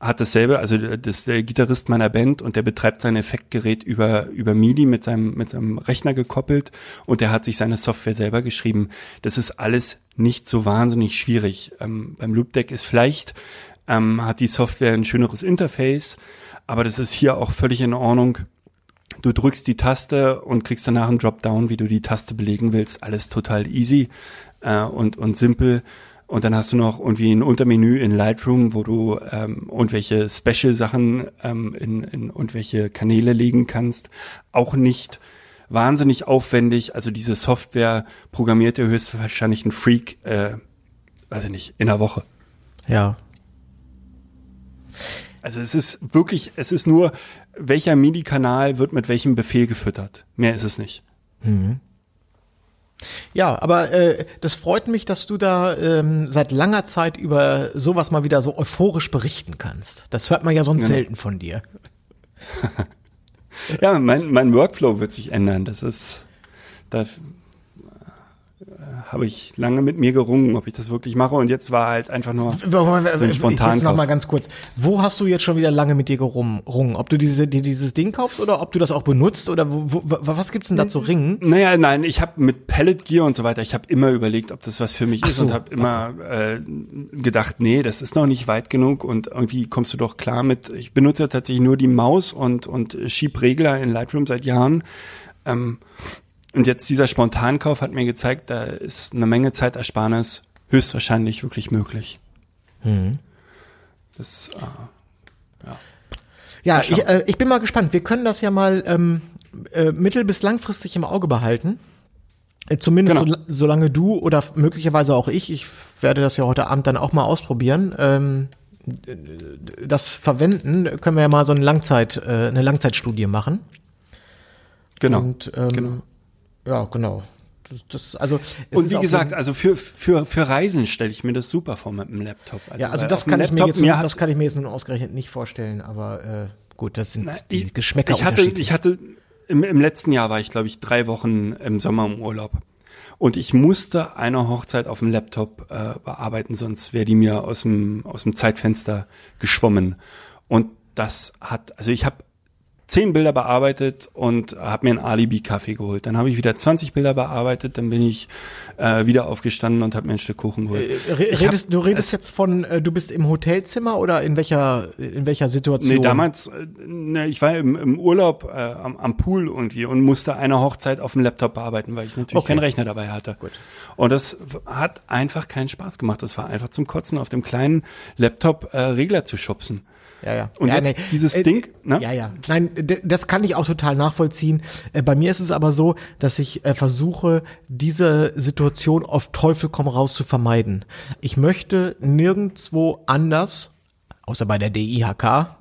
hat dasselbe, also das ist der Gitarrist meiner Band und der betreibt sein Effektgerät über über MIDI mit seinem mit seinem Rechner gekoppelt und der hat sich seine Software selber geschrieben. Das ist alles nicht so wahnsinnig schwierig. Ähm, beim Loop Deck ist vielleicht ähm, hat die Software ein schöneres Interface, aber das ist hier auch völlig in Ordnung. Du drückst die Taste und kriegst danach einen Dropdown, wie du die Taste belegen willst. Alles total easy äh, und und simpel. Und dann hast du noch irgendwie ein Untermenü in Lightroom, wo du ähm, irgendwelche Special-Sachen ähm, in, in irgendwelche Kanäle legen kannst. Auch nicht wahnsinnig aufwendig. Also diese Software programmiert dir höchstwahrscheinlich ein Freak, äh, weiß ich nicht, in einer Woche. Ja. Also es ist wirklich, es ist nur, welcher MIDI-Kanal wird mit welchem Befehl gefüttert. Mehr ist es nicht. Mhm. Ja, aber äh, das freut mich, dass du da ähm, seit langer Zeit über sowas mal wieder so euphorisch berichten kannst. Das hört man ja sonst ja. selten von dir. (laughs) ja, mein, mein Workflow wird sich ändern. Das ist, da habe ich lange mit mir gerungen, ob ich das wirklich mache. Und jetzt war halt einfach nur ein spontan. Jetzt noch mal ganz kurz. Wo hast du jetzt schon wieder lange mit dir gerungen? Ob du diese, dieses Ding kaufst oder ob du das auch benutzt oder wo, wo, was gibt's denn da zu ringen? Naja, nein, ich habe mit Pellet Gear und so weiter, ich habe immer überlegt, ob das was für mich Ach ist so, und habe immer okay. äh, gedacht, nee, das ist noch nicht weit genug und irgendwie kommst du doch klar mit. Ich benutze tatsächlich nur die Maus und und Schiebregler in Lightroom seit Jahren. Ähm, und jetzt dieser Spontankauf hat mir gezeigt, da ist eine Menge Zeitersparnis höchstwahrscheinlich wirklich möglich. Mhm. Das, äh, ja. Ja, ich, äh, ich bin mal gespannt. Wir können das ja mal ähm, äh, mittel- bis langfristig im Auge behalten. Äh, zumindest genau. so, solange du oder möglicherweise auch ich, ich werde das ja heute Abend dann auch mal ausprobieren, ähm, das verwenden, können wir ja mal so eine Langzeit, äh, eine Langzeitstudie machen. Genau. Und ähm, genau. Ja, genau. Das, das, also und wie gesagt, also für für für Reisen stelle ich mir das super vor mit dem Laptop. Also ja, also das kann ich mir jetzt, mir das kann ich mir jetzt nun ausgerechnet nicht vorstellen, aber äh, gut, das sind Na, die ich, Geschmäcker ich hatte, ich hatte im, im letzten Jahr war ich glaube ich drei Wochen im Sommer im Urlaub und ich musste eine Hochzeit auf dem Laptop äh, bearbeiten, sonst wäre die mir aus dem aus dem Zeitfenster geschwommen und das hat, also ich habe zehn Bilder bearbeitet und habe mir einen Alibi-Kaffee geholt. Dann habe ich wieder 20 Bilder bearbeitet, dann bin ich äh, wieder aufgestanden und habe mir ein Stück Kuchen geholt. Äh, redest, hab, du redest jetzt von, äh, du bist im Hotelzimmer oder in welcher in welcher Situation? Nee, damals, äh, ne, ich war im, im Urlaub äh, am, am Pool irgendwie und musste eine Hochzeit auf dem Laptop bearbeiten, weil ich natürlich okay. keinen Rechner dabei hatte. Gut. Und das hat einfach keinen Spaß gemacht. Das war einfach zum Kotzen auf dem kleinen Laptop äh, Regler zu schubsen. Ja, ja. Und ja, jetzt nee. dieses äh, Ding, ne? Ja, ja. Nein, das kann ich auch total nachvollziehen. Äh, bei mir ist es aber so, dass ich äh, versuche, diese Situation auf Teufel komm raus zu vermeiden. Ich möchte nirgendwo anders, außer bei der DIHK,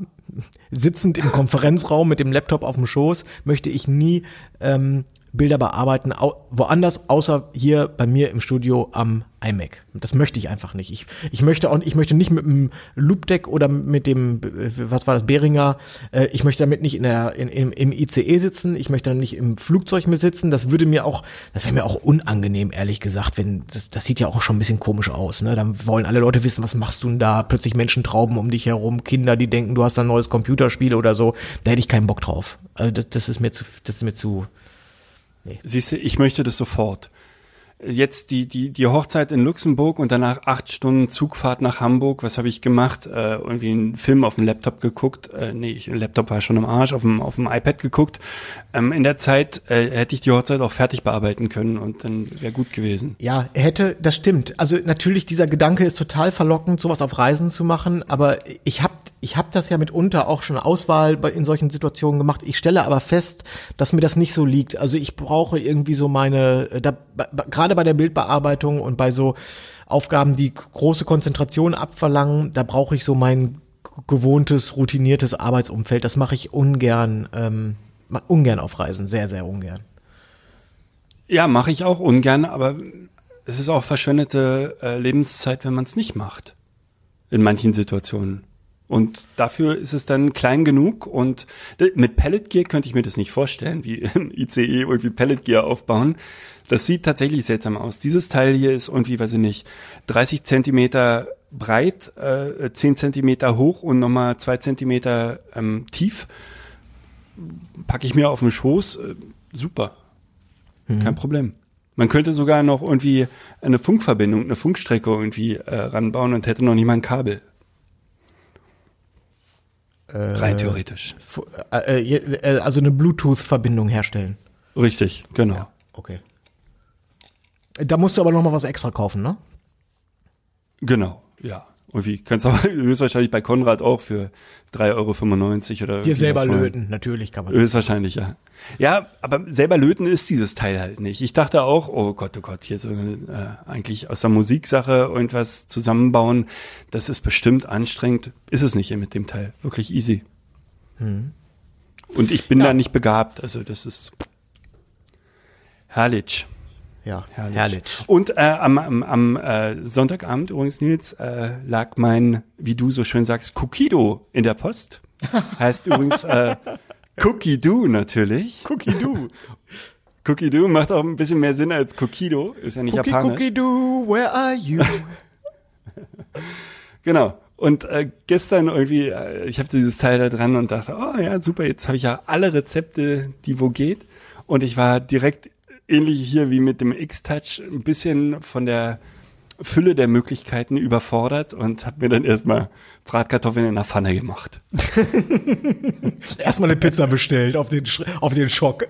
sitzend im Konferenzraum mit dem Laptop auf dem Schoß, möchte ich nie ähm, Bilder bearbeiten, woanders, außer hier bei mir im Studio am iMac. Das möchte ich einfach nicht. Ich, ich möchte auch, ich möchte nicht mit dem Loop Deck oder mit dem, was war das, Behringer, äh, ich möchte damit nicht in der, in, im, im ICE sitzen, ich möchte nicht im Flugzeug mit sitzen. Das würde mir auch, das wäre mir auch unangenehm, ehrlich gesagt, wenn, das, das sieht ja auch schon ein bisschen komisch aus, ne? Dann wollen alle Leute wissen, was machst du denn da? Plötzlich Menschen trauben um dich herum, Kinder, die denken, du hast ein neues Computerspiel oder so. Da hätte ich keinen Bock drauf. Also das, das ist mir zu, das ist mir zu, Nee. Siehst du, ich möchte das sofort. Jetzt die, die, die Hochzeit in Luxemburg und danach acht Stunden Zugfahrt nach Hamburg. Was habe ich gemacht? Äh, irgendwie einen Film auf dem Laptop geguckt. Äh, nee, ich, Laptop war schon im Arsch, auf dem, auf dem iPad geguckt. Ähm, in der Zeit äh, hätte ich die Hochzeit auch fertig bearbeiten können und dann wäre gut gewesen. Ja, hätte, das stimmt. Also natürlich, dieser Gedanke ist total verlockend, sowas auf Reisen zu machen, aber ich habe ich habe das ja mitunter auch schon Auswahl in solchen Situationen gemacht. Ich stelle aber fest, dass mir das nicht so liegt. Also ich brauche irgendwie so meine, äh, da, gerade bei der Bildbearbeitung und bei so Aufgaben, die große Konzentration abverlangen, da brauche ich so mein gewohntes, routiniertes Arbeitsumfeld. Das mache ich ungern, ähm, ungern auf Reisen, sehr, sehr ungern. Ja, mache ich auch ungern, aber es ist auch verschwendete äh, Lebenszeit, wenn man es nicht macht. In manchen Situationen. Und dafür ist es dann klein genug und mit Pellet Gear könnte ich mir das nicht vorstellen, wie im ICE irgendwie Pellet Gear aufbauen. Das sieht tatsächlich seltsam aus. Dieses Teil hier ist irgendwie, weiß ich nicht, 30 Zentimeter breit, äh, 10 Zentimeter hoch und nochmal 2 Zentimeter ähm, tief. Packe ich mir auf den Schoß, äh, super. Mhm. Kein Problem. Man könnte sogar noch irgendwie eine Funkverbindung, eine Funkstrecke irgendwie äh, ranbauen und hätte noch nicht mal ein Kabel. Rein theoretisch. Äh, äh, äh, also eine Bluetooth-Verbindung herstellen. Richtig, genau. Ja, okay. Da musst du aber noch mal was extra kaufen, ne? Genau, ja. Und wie kannst du höchstwahrscheinlich bei Konrad auch für 3,95 Euro oder Dir selber löten, natürlich kann man. Höchstwahrscheinlich, ja. Ja, aber selber löten ist dieses Teil halt nicht. Ich dachte auch, oh Gott, oh Gott, hier so äh, eigentlich aus der Musiksache irgendwas zusammenbauen, das ist bestimmt anstrengend. Ist es nicht hier mit dem Teil. Wirklich easy. Hm. Und ich bin ja. da nicht begabt, also das ist herrlich. Ja, herrlich. herrlich. Und äh, am, am, am äh, Sonntagabend übrigens, Nils, äh, lag mein, wie du so schön sagst, Cookido in der Post. (laughs) heißt übrigens äh, Cookie Do natürlich. Cookie Do. (laughs) Cookie Do macht auch ein bisschen mehr Sinn als Cookido, ist ja nicht Cookie, japanisch. Cookie Do, where are you? (laughs) genau. Und äh, gestern irgendwie, äh, ich habe dieses Teil da dran und dachte, oh ja, super, jetzt habe ich ja alle Rezepte, die wo geht. Und ich war direkt ähnlich hier wie mit dem X-Touch ein bisschen von der Fülle der Möglichkeiten überfordert und habe mir dann erstmal Bratkartoffeln in der Pfanne gemacht. (laughs) erstmal eine Pizza bestellt auf den, auf den Schock.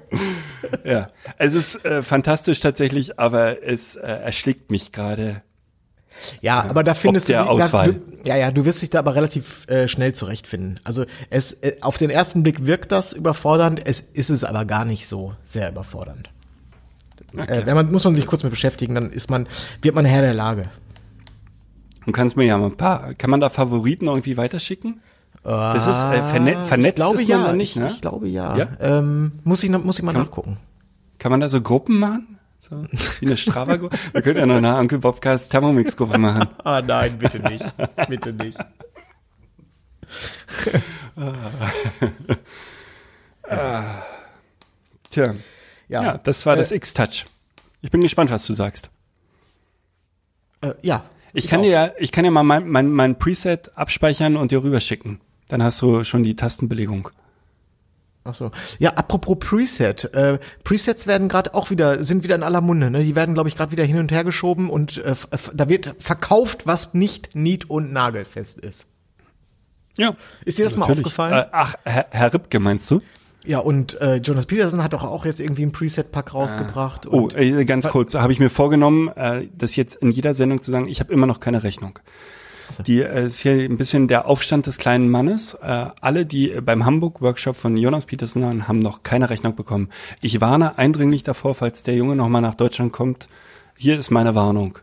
ja, es ist äh, fantastisch tatsächlich, aber es äh, erschlägt mich gerade. Ja, aber da findest du. Da, ja, ja, du wirst dich da aber relativ äh, schnell zurechtfinden. Also es äh, auf den ersten Blick wirkt das überfordernd, es ist es aber gar nicht so sehr überfordernd. Okay. Äh, wenn man, muss man sich kurz mit beschäftigen, dann ist man, wird man Herr der Lage. Du kannst mir ja mal ein paar, kann man da Favoriten irgendwie weiterschicken? Das ist äh, verne vernetzt ich glaube, ist man ja, nicht, ne? Ich, ich glaube ja. ja? Ähm, muss ich muss ich mal kann, nachgucken. Kann man da so Gruppen machen? So, wie eine Strava-Gruppe? (laughs) Wir könnten ja noch eine Uncle Bobcast Thermomix-Gruppe machen. Ah nein, bitte nicht. bitte nicht. (laughs) ah. Tja. Ja, ja das war das äh, X-Touch. Ich bin gespannt, was du sagst. Äh, ja. Ich, ich kann auch. dir ja, ich kann dir mal mein, mein, mein Preset abspeichern und dir rüberschicken. Dann hast du schon die Tastenbelegung. Ach so. Ja, apropos Preset. Äh, Presets werden gerade auch wieder, sind wieder in aller Munde. Ne? Die werden, glaube ich, gerade wieder hin und her geschoben und äh, da wird verkauft, was nicht nied- und nagelfest ist. Ja. Ist dir das natürlich. mal aufgefallen? Äh, ach, Herr, Herr Ripke meinst du? Ja, und äh, Jonas Peterson hat doch auch jetzt irgendwie ein Preset-Pack rausgebracht. Ah. Oh, äh, ganz kurz, habe ich mir vorgenommen, äh, das jetzt in jeder Sendung zu sagen, ich habe immer noch keine Rechnung. So. Die äh, ist hier ein bisschen der Aufstand des kleinen Mannes. Äh, alle, die beim Hamburg-Workshop von Jonas Peterson waren, haben noch keine Rechnung bekommen. Ich warne eindringlich davor, falls der Junge nochmal nach Deutschland kommt. Hier ist meine Warnung.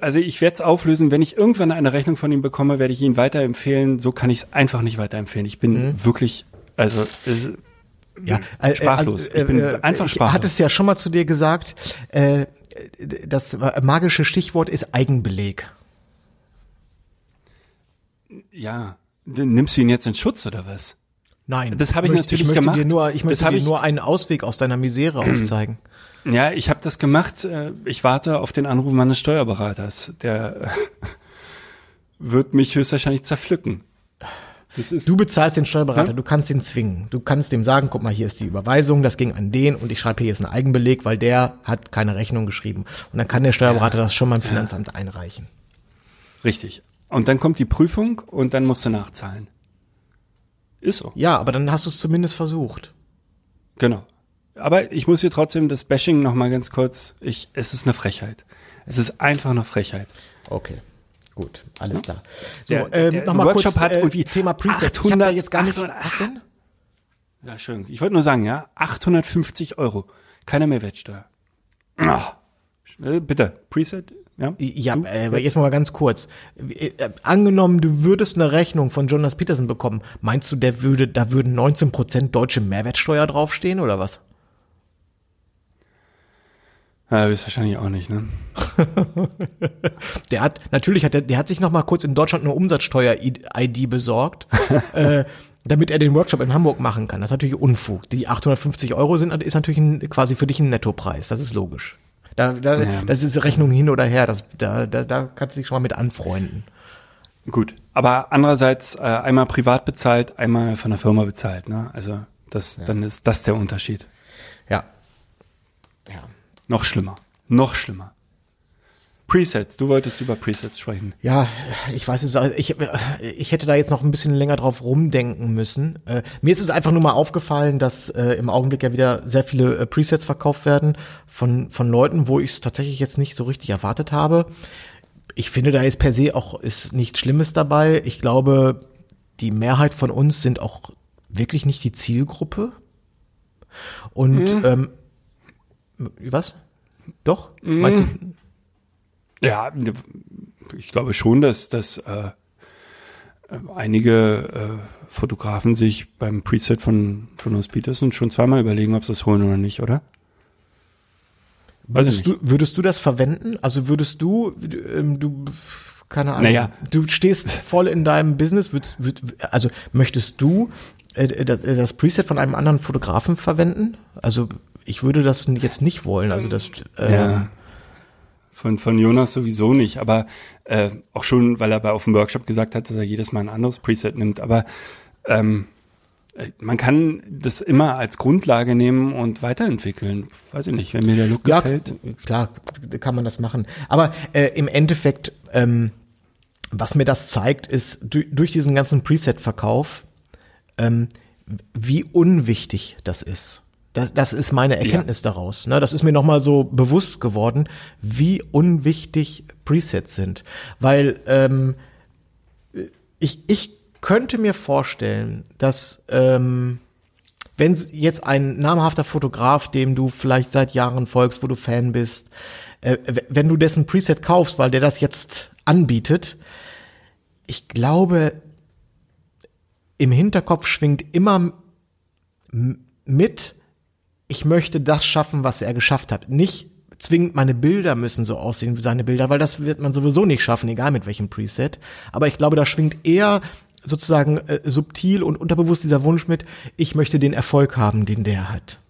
Also ich werde es auflösen, wenn ich irgendwann eine Rechnung von ihm bekomme, werde ich ihn weiterempfehlen. So kann ich es einfach nicht weiterempfehlen. Ich bin mhm. wirklich also äh, ja, äh, sprachlos. Also, äh, ich bin äh, einfach sprachlos. Ich hatte es ja schon mal zu dir gesagt. Äh, das magische Stichwort ist Eigenbeleg. Ja, nimmst du ihn jetzt in Schutz oder was? Nein, das habe ich, ich möchte, natürlich ich gemacht. Dir nur, ich möchte dir nur einen Ausweg aus deiner Misere aufzeigen. Ja, ich habe das gemacht. Äh, ich warte auf den Anruf meines Steuerberaters. Der (laughs) wird mich höchstwahrscheinlich zerpflücken. Du bezahlst den Steuerberater, ja? du kannst ihn zwingen. Du kannst dem sagen, guck mal, hier ist die Überweisung, das ging an den und ich schreibe hier jetzt einen Eigenbeleg, weil der hat keine Rechnung geschrieben. Und dann kann der Steuerberater ja. das schon beim Finanzamt ja. einreichen. Richtig. Und dann kommt die Prüfung und dann musst du nachzahlen. Ist so. Ja, aber dann hast du es zumindest versucht. Genau. Aber ich muss hier trotzdem das Bashing noch mal ganz kurz. Ich, es ist eine Frechheit. Es ist einfach eine Frechheit. Okay. Gut, alles klar. So, der, ähm, der, nochmal Workshop kurz, hat äh, irgendwie Thema Presets. 800, jetzt gar nicht. 800, was denn? Ja, schön. Ich wollte nur sagen, ja, 850 Euro. Keine Mehrwertsteuer. Oh. Bitte, Preset, ja? Ja, äh, jetzt mal ganz kurz. Äh, angenommen, du würdest eine Rechnung von Jonas Peterson bekommen, meinst du, der würde, da würden 19% deutsche Mehrwertsteuer draufstehen oder was? Ja, ist wahrscheinlich auch nicht, ne? (laughs) der hat, natürlich hat der, der hat sich noch mal kurz in Deutschland eine Umsatzsteuer-ID besorgt, (laughs) äh, damit er den Workshop in Hamburg machen kann. Das ist natürlich Unfug. Die 850 Euro sind, ist natürlich ein, quasi für dich ein Nettopreis. Das ist logisch. Da, da, ja. Das ist Rechnung hin oder her. Das, da, da, da kannst du dich schon mal mit anfreunden. Gut, aber andererseits äh, einmal privat bezahlt, einmal von der Firma bezahlt. Ne? Also das, ja. dann ist das der Unterschied. Noch schlimmer. Noch schlimmer. Presets, du wolltest über Presets sprechen. Ja, ich weiß es, ich, ich hätte da jetzt noch ein bisschen länger drauf rumdenken müssen. Äh, mir ist es einfach nur mal aufgefallen, dass äh, im Augenblick ja wieder sehr viele äh, Presets verkauft werden von, von Leuten, wo ich es tatsächlich jetzt nicht so richtig erwartet habe. Ich finde, da ist per se auch ist nichts Schlimmes dabei. Ich glaube, die Mehrheit von uns sind auch wirklich nicht die Zielgruppe. Und mhm. ähm, was? Doch? Mhm. Meinst du? Ja, ich glaube schon, dass, dass äh, einige äh, Fotografen sich beim Preset von Jonas Peterson schon zweimal überlegen, ob sie es holen oder nicht, oder? Würdest du, würdest du das verwenden? Also würdest du, ähm, du, keine Ahnung, naja. du stehst voll in deinem Business, würdest, würd, also möchtest du äh, das, das Preset von einem anderen Fotografen verwenden? Also ich würde das jetzt nicht wollen. Also das. Äh, ja. Von, von Jonas sowieso nicht, aber äh, auch schon, weil er bei auf dem Workshop gesagt hat, dass er jedes Mal ein anderes Preset nimmt. Aber ähm, äh, man kann das immer als Grundlage nehmen und weiterentwickeln. Weiß ich nicht, wenn mir der Look ja, gefällt. Klar, kann man das machen. Aber äh, im Endeffekt, ähm, was mir das zeigt, ist durch diesen ganzen Preset-Verkauf, ähm, wie unwichtig das ist. Das, das ist meine Erkenntnis ja. daraus. Ne? Das ist mir nochmal so bewusst geworden, wie unwichtig Presets sind. Weil ähm, ich, ich könnte mir vorstellen, dass ähm, wenn jetzt ein namhafter Fotograf, dem du vielleicht seit Jahren folgst, wo du Fan bist, äh, wenn du dessen Preset kaufst, weil der das jetzt anbietet, ich glaube, im Hinterkopf schwingt immer mit, ich möchte das schaffen, was er geschafft hat. Nicht zwingend meine Bilder müssen so aussehen wie seine Bilder, weil das wird man sowieso nicht schaffen, egal mit welchem Preset. Aber ich glaube, da schwingt eher sozusagen äh, subtil und unterbewusst dieser Wunsch mit, ich möchte den Erfolg haben, den der hat.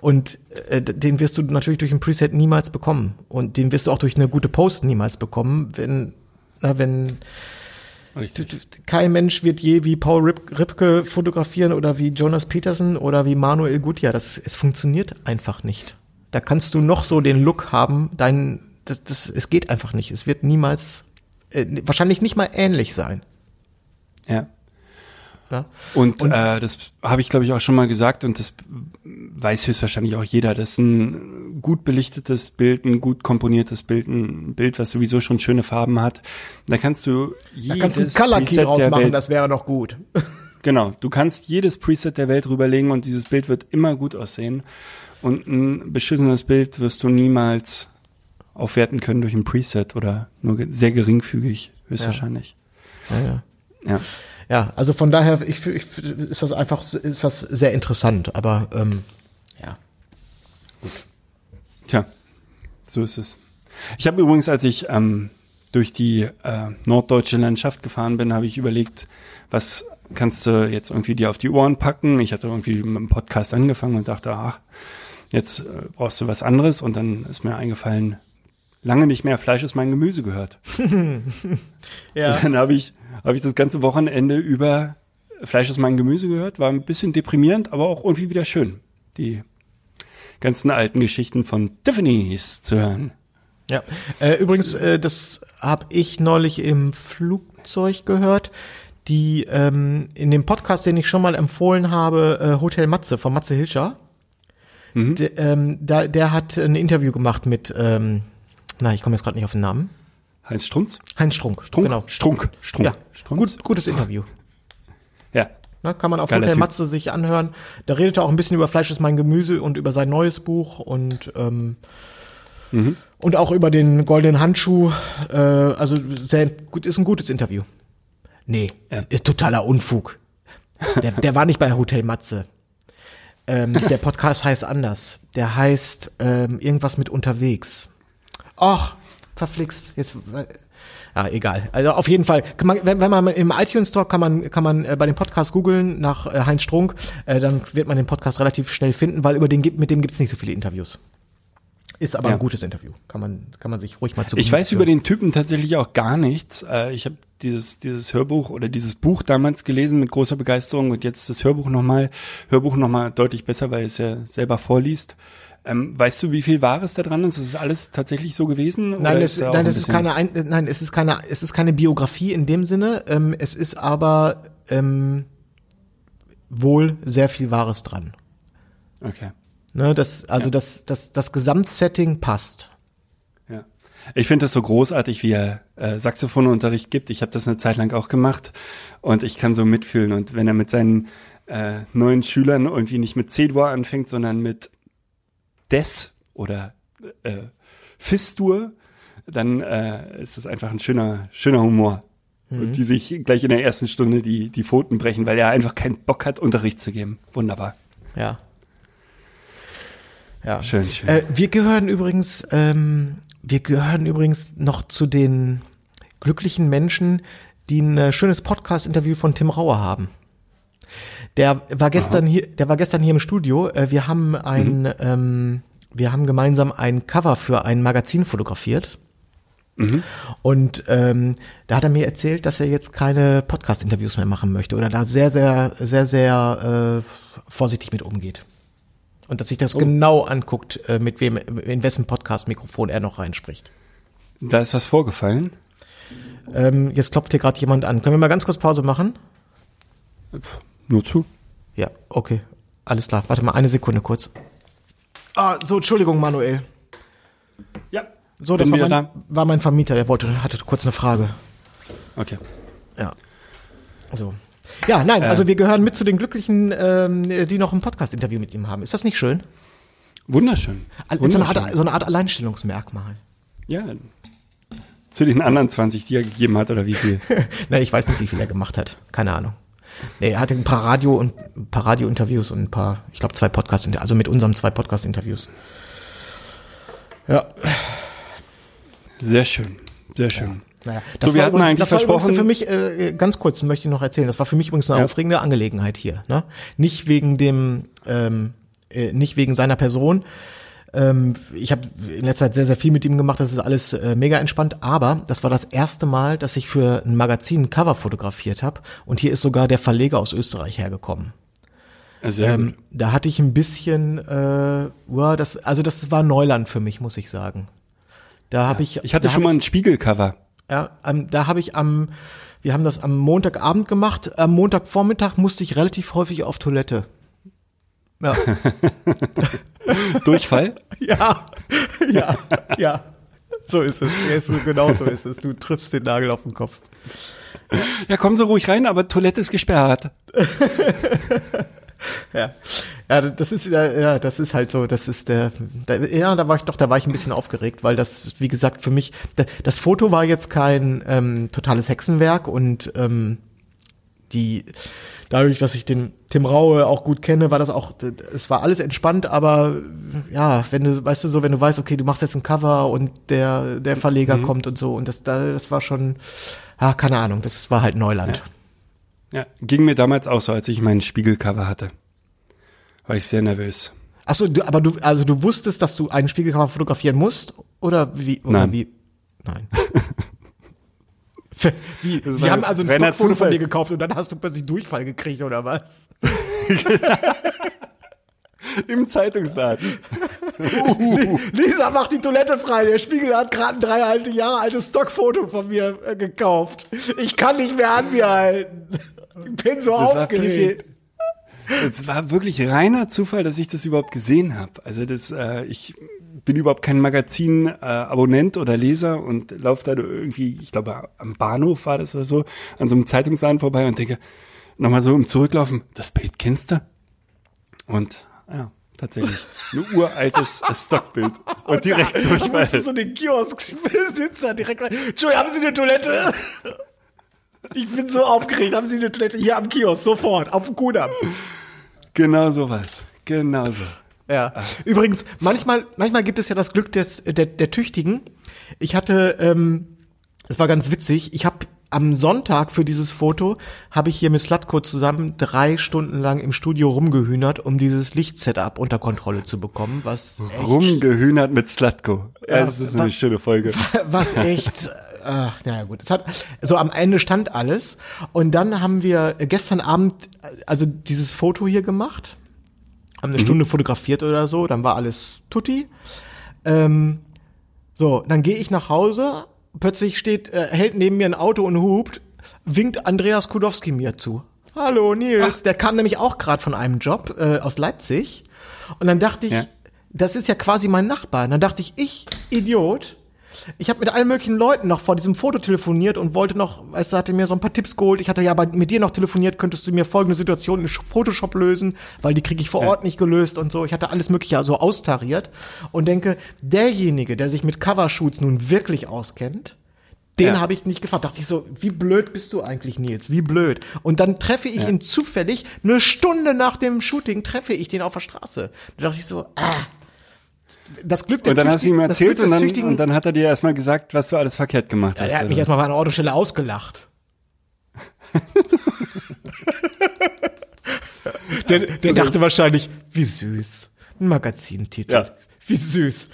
Und äh, den wirst du natürlich durch ein Preset niemals bekommen. Und den wirst du auch durch eine gute Post niemals bekommen, wenn, na, wenn. Kein Mensch wird je wie Paul Rip, Ripke fotografieren oder wie Jonas Peterson oder wie Manuel Gutjahr. Das, es funktioniert einfach nicht. Da kannst du noch so den Look haben, dein, das, das, es geht einfach nicht. Es wird niemals, äh, wahrscheinlich nicht mal ähnlich sein. Ja. Ja. Und, und äh, das habe ich, glaube ich, auch schon mal gesagt und das weiß höchstwahrscheinlich auch jeder. Das ist ein gut belichtetes Bild, ein gut komponiertes Bild, ein Bild, was sowieso schon schöne Farben hat. Da kannst du jedes da kannst du ein Color Key draus machen, Welt, das wäre noch gut. (laughs) Genau, du kannst jedes Preset der Welt rüberlegen und dieses Bild wird immer gut aussehen. Und ein beschissenes Bild wirst du niemals aufwerten können durch ein Preset oder nur sehr geringfügig, höchstwahrscheinlich. Ja, ja. ja. ja ja, also von daher ich, ich, ist das einfach ist das sehr interessant, aber ähm, ja. Gut. Tja, so ist es. Ich habe übrigens, als ich ähm, durch die äh, norddeutsche Landschaft gefahren bin, habe ich überlegt, was kannst du jetzt irgendwie dir auf die Ohren packen? Ich hatte irgendwie mit dem Podcast angefangen und dachte, ach, jetzt äh, brauchst du was anderes und dann ist mir eingefallen, lange nicht mehr Fleisch ist mein Gemüse gehört. (laughs) ja. Und dann habe ich habe ich das ganze Wochenende über Fleisch ist mein Gemüse gehört. War ein bisschen deprimierend, aber auch irgendwie wieder schön, die ganzen alten Geschichten von Tiffany's zu hören. Ja, äh, übrigens, äh, das habe ich neulich im Flugzeug gehört. Die ähm, in dem Podcast, den ich schon mal empfohlen habe, äh, Hotel Matze von Matze Hilscher. Mhm. De, ähm, da, der hat ein Interview gemacht mit, ähm, na, ich komme jetzt gerade nicht auf den Namen. Heinz Strunz? Heinz Strunk. Strunk? Genau. Strunk. Strunk. Ja, Strunz. Gut, gutes Interview. Ja. Na, kann man auf Geiler Hotel Matze sich anhören. Da redet er auch ein bisschen über Fleisch ist mein Gemüse und über sein neues Buch und ähm, mhm. und auch über den goldenen Handschuh. Äh, also sehr gut, ist ein gutes Interview. Nee, ja. ist totaler Unfug. Der, der war nicht bei Hotel Matze. Ähm, der Podcast heißt anders. Der heißt ähm, irgendwas mit unterwegs. Ach, verflixt. Jetzt, ja, egal. Also auf jeden Fall, man, wenn, wenn man im iTunes Store kann man kann man äh, bei dem Podcast googeln nach äh, Heinz Strunk, äh, dann wird man den Podcast relativ schnell finden, weil über den gibt mit dem gibt's nicht so viele Interviews. Ist aber Ja. ein gutes Interview. Kann man kann man sich ruhig mal zu Ich weiß führen. über den Typen tatsächlich auch gar nichts. Äh, Ich habe dieses, dieses Hörbuch oder dieses Buch damals gelesen mit großer Begeisterung und jetzt das Hörbuch nochmal, Hörbuch nochmal deutlich besser, weil es ja selber vorliest. Ähm, weißt du, wie viel Wahres da dran ist? Ist es alles tatsächlich so gewesen? Nein, es, auch nein, ein es ist keine, ein, nein, es ist keine, es ist keine Biografie in dem Sinne. Ähm, es ist aber ähm, wohl sehr viel Wahres dran. Okay. Ne, das, also das, das, das Gesamtsetting passt. Ja. Ich finde das so großartig, wie er äh, Saxophonunterricht gibt. Ich habe das eine Zeit lang auch gemacht und ich kann so mitfühlen. Und wenn er mit seinen äh, neuen Schülern irgendwie nicht mit C-Dur anfängt, sondern mit Des oder äh, Fistur, dann äh, ist das einfach ein schöner, schöner Humor. Und die sich gleich in der ersten Stunde die, die Pfoten brechen, weil er einfach keinen Bock hat, Unterricht zu geben. Wunderbar. Ja. Ja. Schön, schön. Äh, wir gehören übrigens, ähm, wir gehören übrigens noch zu den glücklichen Menschen, die ein äh, schönes Podcast-Interview von Tim Rauer haben. Der war gestern hier, der war gestern hier im Studio. Äh, wir haben ein, ähm, wir haben gemeinsam ein Cover für ein Magazin fotografiert. Und ähm, da hat er mir erzählt, dass er jetzt keine Podcast-Interviews mehr machen möchte oder da sehr, sehr, sehr, sehr äh, vorsichtig mit umgeht. Und dass sich das genau anguckt, äh, mit wem, in wessen Podcast-Mikrofon er noch reinspricht. da ist was vorgefallen. Ähm, jetzt klopft hier gerade jemand an. Können wir mal ganz kurz Pause machen? Nur zu. Ja, okay. Alles klar. Warte mal eine Sekunde kurz. Ah, so, Entschuldigung, Manuel. Ja. So, das war mein, war mein Vermieter, der wollte, hatte kurz eine Frage. da. Okay. Ja. So. Ja, nein, also wir gehören mit zu den Glücklichen, ähm, die noch ein Podcast-Interview mit ihm haben. Ist das nicht schön? Wunderschön. Al- So eine, Wunderschön. Art, so eine Art Alleinstellungsmerkmal. Ja. Zu den anderen 20, die er gegeben hat, oder wie viel? (laughs) Nein, ich weiß nicht, wie viel er gemacht hat. Keine Ahnung. Nee, er hatte ein paar Radio und ein paar Radio-Interviews und ein paar, ich glaube, zwei Podcast, also mit unserem zwei Podcast-Interviews. Ja, Sehr schön. Sehr schön. naja. So, wir hatten eigentlich das war übrigens versprochen- für mich, äh, ganz kurz möchte ich noch erzählen, das war für mich übrigens eine Ja. aufregende Angelegenheit hier. Ne? Nicht wegen dem, ähm, äh, nicht wegen seiner Person. Ähm, ich habe in letzter Zeit sehr, sehr viel mit ihm gemacht, das ist alles äh, mega entspannt, aber das war das erste Mal, dass ich für ein Magazin ein Cover fotografiert habe und hier ist sogar der Verleger aus Österreich hergekommen. Sehr Ähm, da hatte ich ein bisschen, äh, ja, das, also das war Neuland für mich, muss ich sagen. Da habe ich, Ich hatte schon mal ein Spiegelcover. ja, am, da habe ich am, wir haben das am Montagabend gemacht. Am Montagvormittag musste ich relativ häufig auf Toilette. Ja, (laughs) Durchfall? ja, ja, ja. So ist es. Genau so ist es. Du triffst den Nagel auf den Kopf. Ja, kommen Sie ruhig rein, aber Toilette ist gesperrt. (laughs) Ja, ja, das ist ja, ja, das ist halt so, das ist der, da, ja, da war ich doch, da war ich ein bisschen aufgeregt, weil das, wie gesagt, für mich, da, das Foto war jetzt kein ähm, totales Hexenwerk und ähm, die, dadurch, dass ich den Tim Raue auch gut kenne, war das auch, es war alles entspannt, aber ja, wenn du, weißt du so, wenn du weißt, okay, du machst jetzt ein Cover und der, der Verleger kommt und so und das, da, das war schon, ja, keine Ahnung, das war halt Neuland. Ja, ging mir damals auch so, als ich meinen Spiegelcover hatte. War ich sehr nervös. Ach so, du, aber du, also du wusstest, dass du einen Spiegelcover fotografieren musst? Oder wie? Oder Nein. wie? Nein. (laughs) Wie? Die war haben also ein Stockfoto von dir gekauft und dann hast du plötzlich Durchfall gekriegt oder was? (laughs) Im Zeitungsladen. (laughs) Lisa macht die Toilette frei. Der Spiegel hat gerade ein drei alte Jahre altes Stockfoto von mir äh, gekauft. Ich kann nicht mehr an mir halten. Ich bin so Das aufgeregt. es war wirklich reiner Zufall, dass ich das überhaupt gesehen habe. Also das, äh, ich bin überhaupt kein Magazin-Abonnent oder Leser und laufe da irgendwie, ich glaube am Bahnhof war das oder so, an so einem Zeitungsladen vorbei und denke, nochmal so im Zurücklaufen, das Bild kennst du? Und ja, tatsächlich, ein (laughs) uraltes Stockbild. Und direkt Du Durchfall. so den Kioskbesitzer direkt rein. Entschuldigung, haben Sie eine Toilette? Ich bin so aufgeregt. Haben Sie eine Toilette hier am Kiosk? Sofort, auf dem Kudamm. Genau sowas. Genau so. Ja. Übrigens, manchmal, manchmal gibt es ja das Glück des, der, der Tüchtigen. Ich hatte, ähm, es war ganz witzig, ich habe am Sonntag für dieses Foto habe ich hier mit Slatko zusammen drei Stunden lang im Studio rumgehühnert, um dieses Lichtsetup unter Kontrolle zu bekommen, was Rumgehühnert mit Slatko. Ja, das ist eine was- schöne Folge. (laughs) was echt, äh, naja gut, es hat, so am Ende stand alles und dann haben wir gestern Abend, also dieses Foto hier gemacht, haben eine Stunde fotografiert oder so, dann war alles tutti. Ähm, so, dann gehe ich nach Hause, plötzlich steht, äh, hält neben mir ein Auto und hupt, winkt Andreas Kudowski mir zu. Hallo Nils, der kam nämlich auch gerade von einem Job äh, aus Leipzig und dann dachte ich, Ja. das ist ja quasi mein Nachbar. Und dann dachte ich, ich Idiot, ich habe mit allen möglichen Leuten noch vor diesem Foto telefoniert und wollte noch, weißt du, hatte mir so ein paar Tipps geholt. Ich hatte ja aber mit dir noch telefoniert, könntest du mir folgende Situation in Photoshop lösen, weil die kriege ich vor Ort nicht gelöst und so. Ich hatte alles mögliche so austariert und denke, derjenige, der sich mit Covershoots nun wirklich auskennt, den Ja. habe ich nicht gefragt. Dachte ich so, wie blöd bist du eigentlich, Nils? Wie blöd. Und dann treffe ich ihn zufällig, eine Stunde nach dem Shooting treffe ich den auf der Straße. Da dachte ich so, ah. Das Glück der Und dann hast du ihm erzählt und dann, Tüchtigen- und dann hat er dir erstmal gesagt, was du alles verkehrt gemacht hast. er hat mich was? erstmal bei einer Autostelle ausgelacht. (laughs) der der dachte wahrscheinlich, wie süß. Ein Magazintitel. Ja. Wie süß.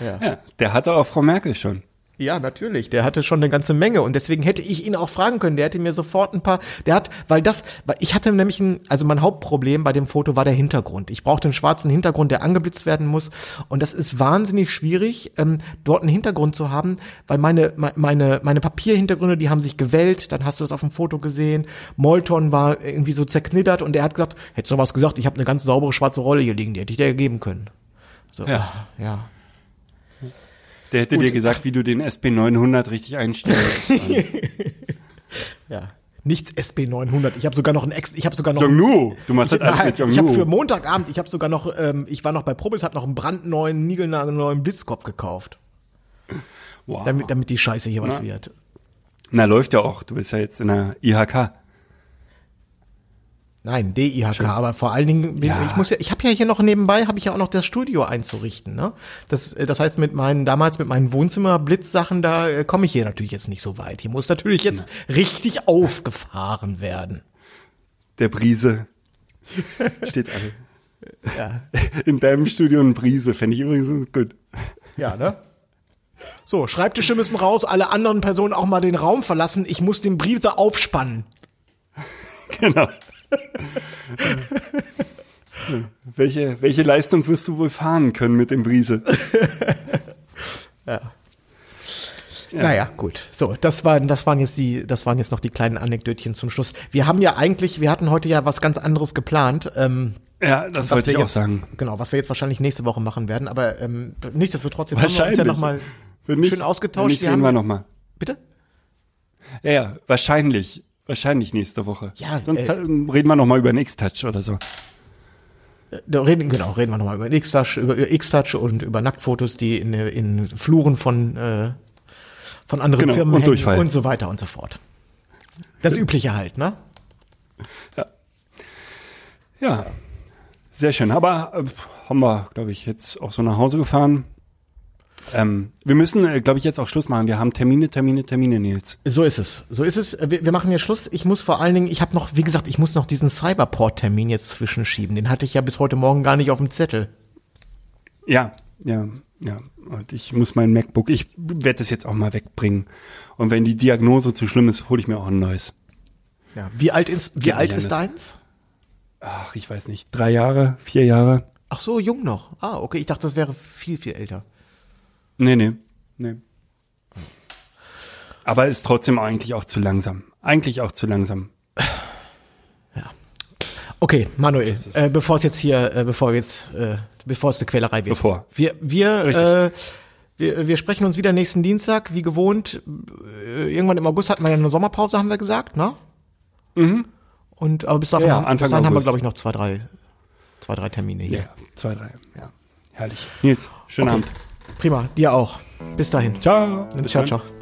Ja, der hatte auch Frau Merkel schon. Ja, natürlich. Der hatte schon eine ganze Menge und deswegen hätte ich ihn auch fragen können. Der hätte mir sofort ein paar, der hat, weil das, weil ich hatte nämlich ein, also mein Hauptproblem bei dem Foto war der Hintergrund. Ich brauchte einen schwarzen Hintergrund, der angeblitzt werden muss und das ist wahnsinnig schwierig, ähm, dort einen Hintergrund zu haben, weil meine, me- meine, meine Papierhintergründe, die haben sich gewellt, dann hast du das auf dem Foto gesehen. Molton war irgendwie so zerknittert und er hat gesagt, hättest du was gesagt, ich habe eine ganz saubere schwarze Rolle hier liegen, die hätte ich dir geben können. So, Ja. ja. Der hätte dir gesagt, wie du den SB900 richtig einstellst. (laughs) Ja. Nichts SB900. Ich habe sogar noch ein Ex, ich habe sogar noch Jongnu, du machst ich, das alles mit ich habe für Jongnu. Montagabend, ich habe sogar noch ähm, ich war noch bei Probis, habe noch einen brandneuen niegelnagelneuen Blitzkopf gekauft, Wow. damit damit die Scheiße hier was Na. wird. Na, läuft ja auch. Du bist ja jetzt in der IHK. Nein, DIHK, aber vor allen Dingen, Ja. ich muss ja, ich habe ja hier noch nebenbei, habe ich ja auch noch das Studio einzurichten. Ne? Das, äh, das heißt, mit meinen damals mit meinen Wohnzimmer-Blitzsachen, da äh, komme ich hier natürlich jetzt nicht so weit. Hier muss natürlich jetzt richtig aufgefahren werden. Der Brise. Steht alle. Ja, In deinem Studio ein Brise, fände ich übrigens gut. ja ne? So, Schreibtische müssen raus, alle anderen Personen auch mal den Raum verlassen. Ich muss den Briefe aufspannen. Genau. Welche, welche Leistung wirst du wohl fahren können mit dem Brise? Naja, gut. So, das waren, das waren jetzt die, das waren jetzt noch die kleinen Anekdötchen zum Schluss. Wir haben ja eigentlich, wir hatten heute ja was ganz anderes geplant. Ähm, Ja, das wollte ich auch jetzt, sagen. Genau, was wir jetzt wahrscheinlich nächste Woche machen werden. Aber ähm, nichtsdestotrotz, jetzt haben wir uns Wahrscheinlich. ja nochmal schön ausgetauscht. nicht, reden wir nochmal. Bitte? Ja, ja, wahrscheinlich. Wahrscheinlich nächste Woche. Ja, Sonst äh, reden wir nochmal über den X-Touch oder so. Da reden, genau, reden wir nochmal über X-Touch, über X-Touch und über Nacktfotos, die in, in Fluren von, äh, von anderen Genau, Firmen und Durchfall. und so weiter und so fort. Das Übliche halt, ne? Ja, sehr schön. Aber äh, haben wir, glaube ich, jetzt auch so nach Hause gefahren. Ähm, wir müssen, äh, glaube ich, jetzt auch Schluss machen. Wir haben Termine, Termine, Termine, Nils. So ist es. So ist es. Wir, wir machen hier Schluss. Ich muss vor allen Dingen, ich habe noch, wie gesagt, ich muss noch diesen Cyberport-Termin jetzt zwischenschieben. Den hatte ich ja bis heute Morgen gar nicht auf dem Zettel. Ja, ja, ja. Und ich muss mein MacBook, ich werde das jetzt auch mal wegbringen. Und wenn die Diagnose zu schlimm ist, hole ich mir auch ein neues. Ja. Wie alt ist, wie Geht alt ist deins? Ach, ich weiß nicht, drei Jahre, vier Jahre? Ach so, jung noch. Ah, okay. Ich dachte, das wäre viel, viel älter. Nee, nee, nee. Aber ist trotzdem eigentlich auch zu langsam. Eigentlich auch zu langsam. Okay, Manuel, äh, bevor es jetzt hier, äh, bevor wir jetzt, äh, bevor es eine Quälerei wird. Bevor. Wir, wir, Richtig. äh, wir, wir sprechen uns wieder nächsten Dienstag, wie gewohnt. Äh, irgendwann im August hatten wir ja eine Sommerpause, haben wir gesagt, ne? Mhm. Und aber bis dahin, Ja, haben, bis Anfang dahin haben wir, glaube ich, noch zwei, drei, zwei, drei Termine hier. Ja, zwei, drei, ja. Herrlich. Nils, schönen Okay. Abend. Prima, dir auch. Bis dahin. Ciao. Bis ciao, dann. ciao.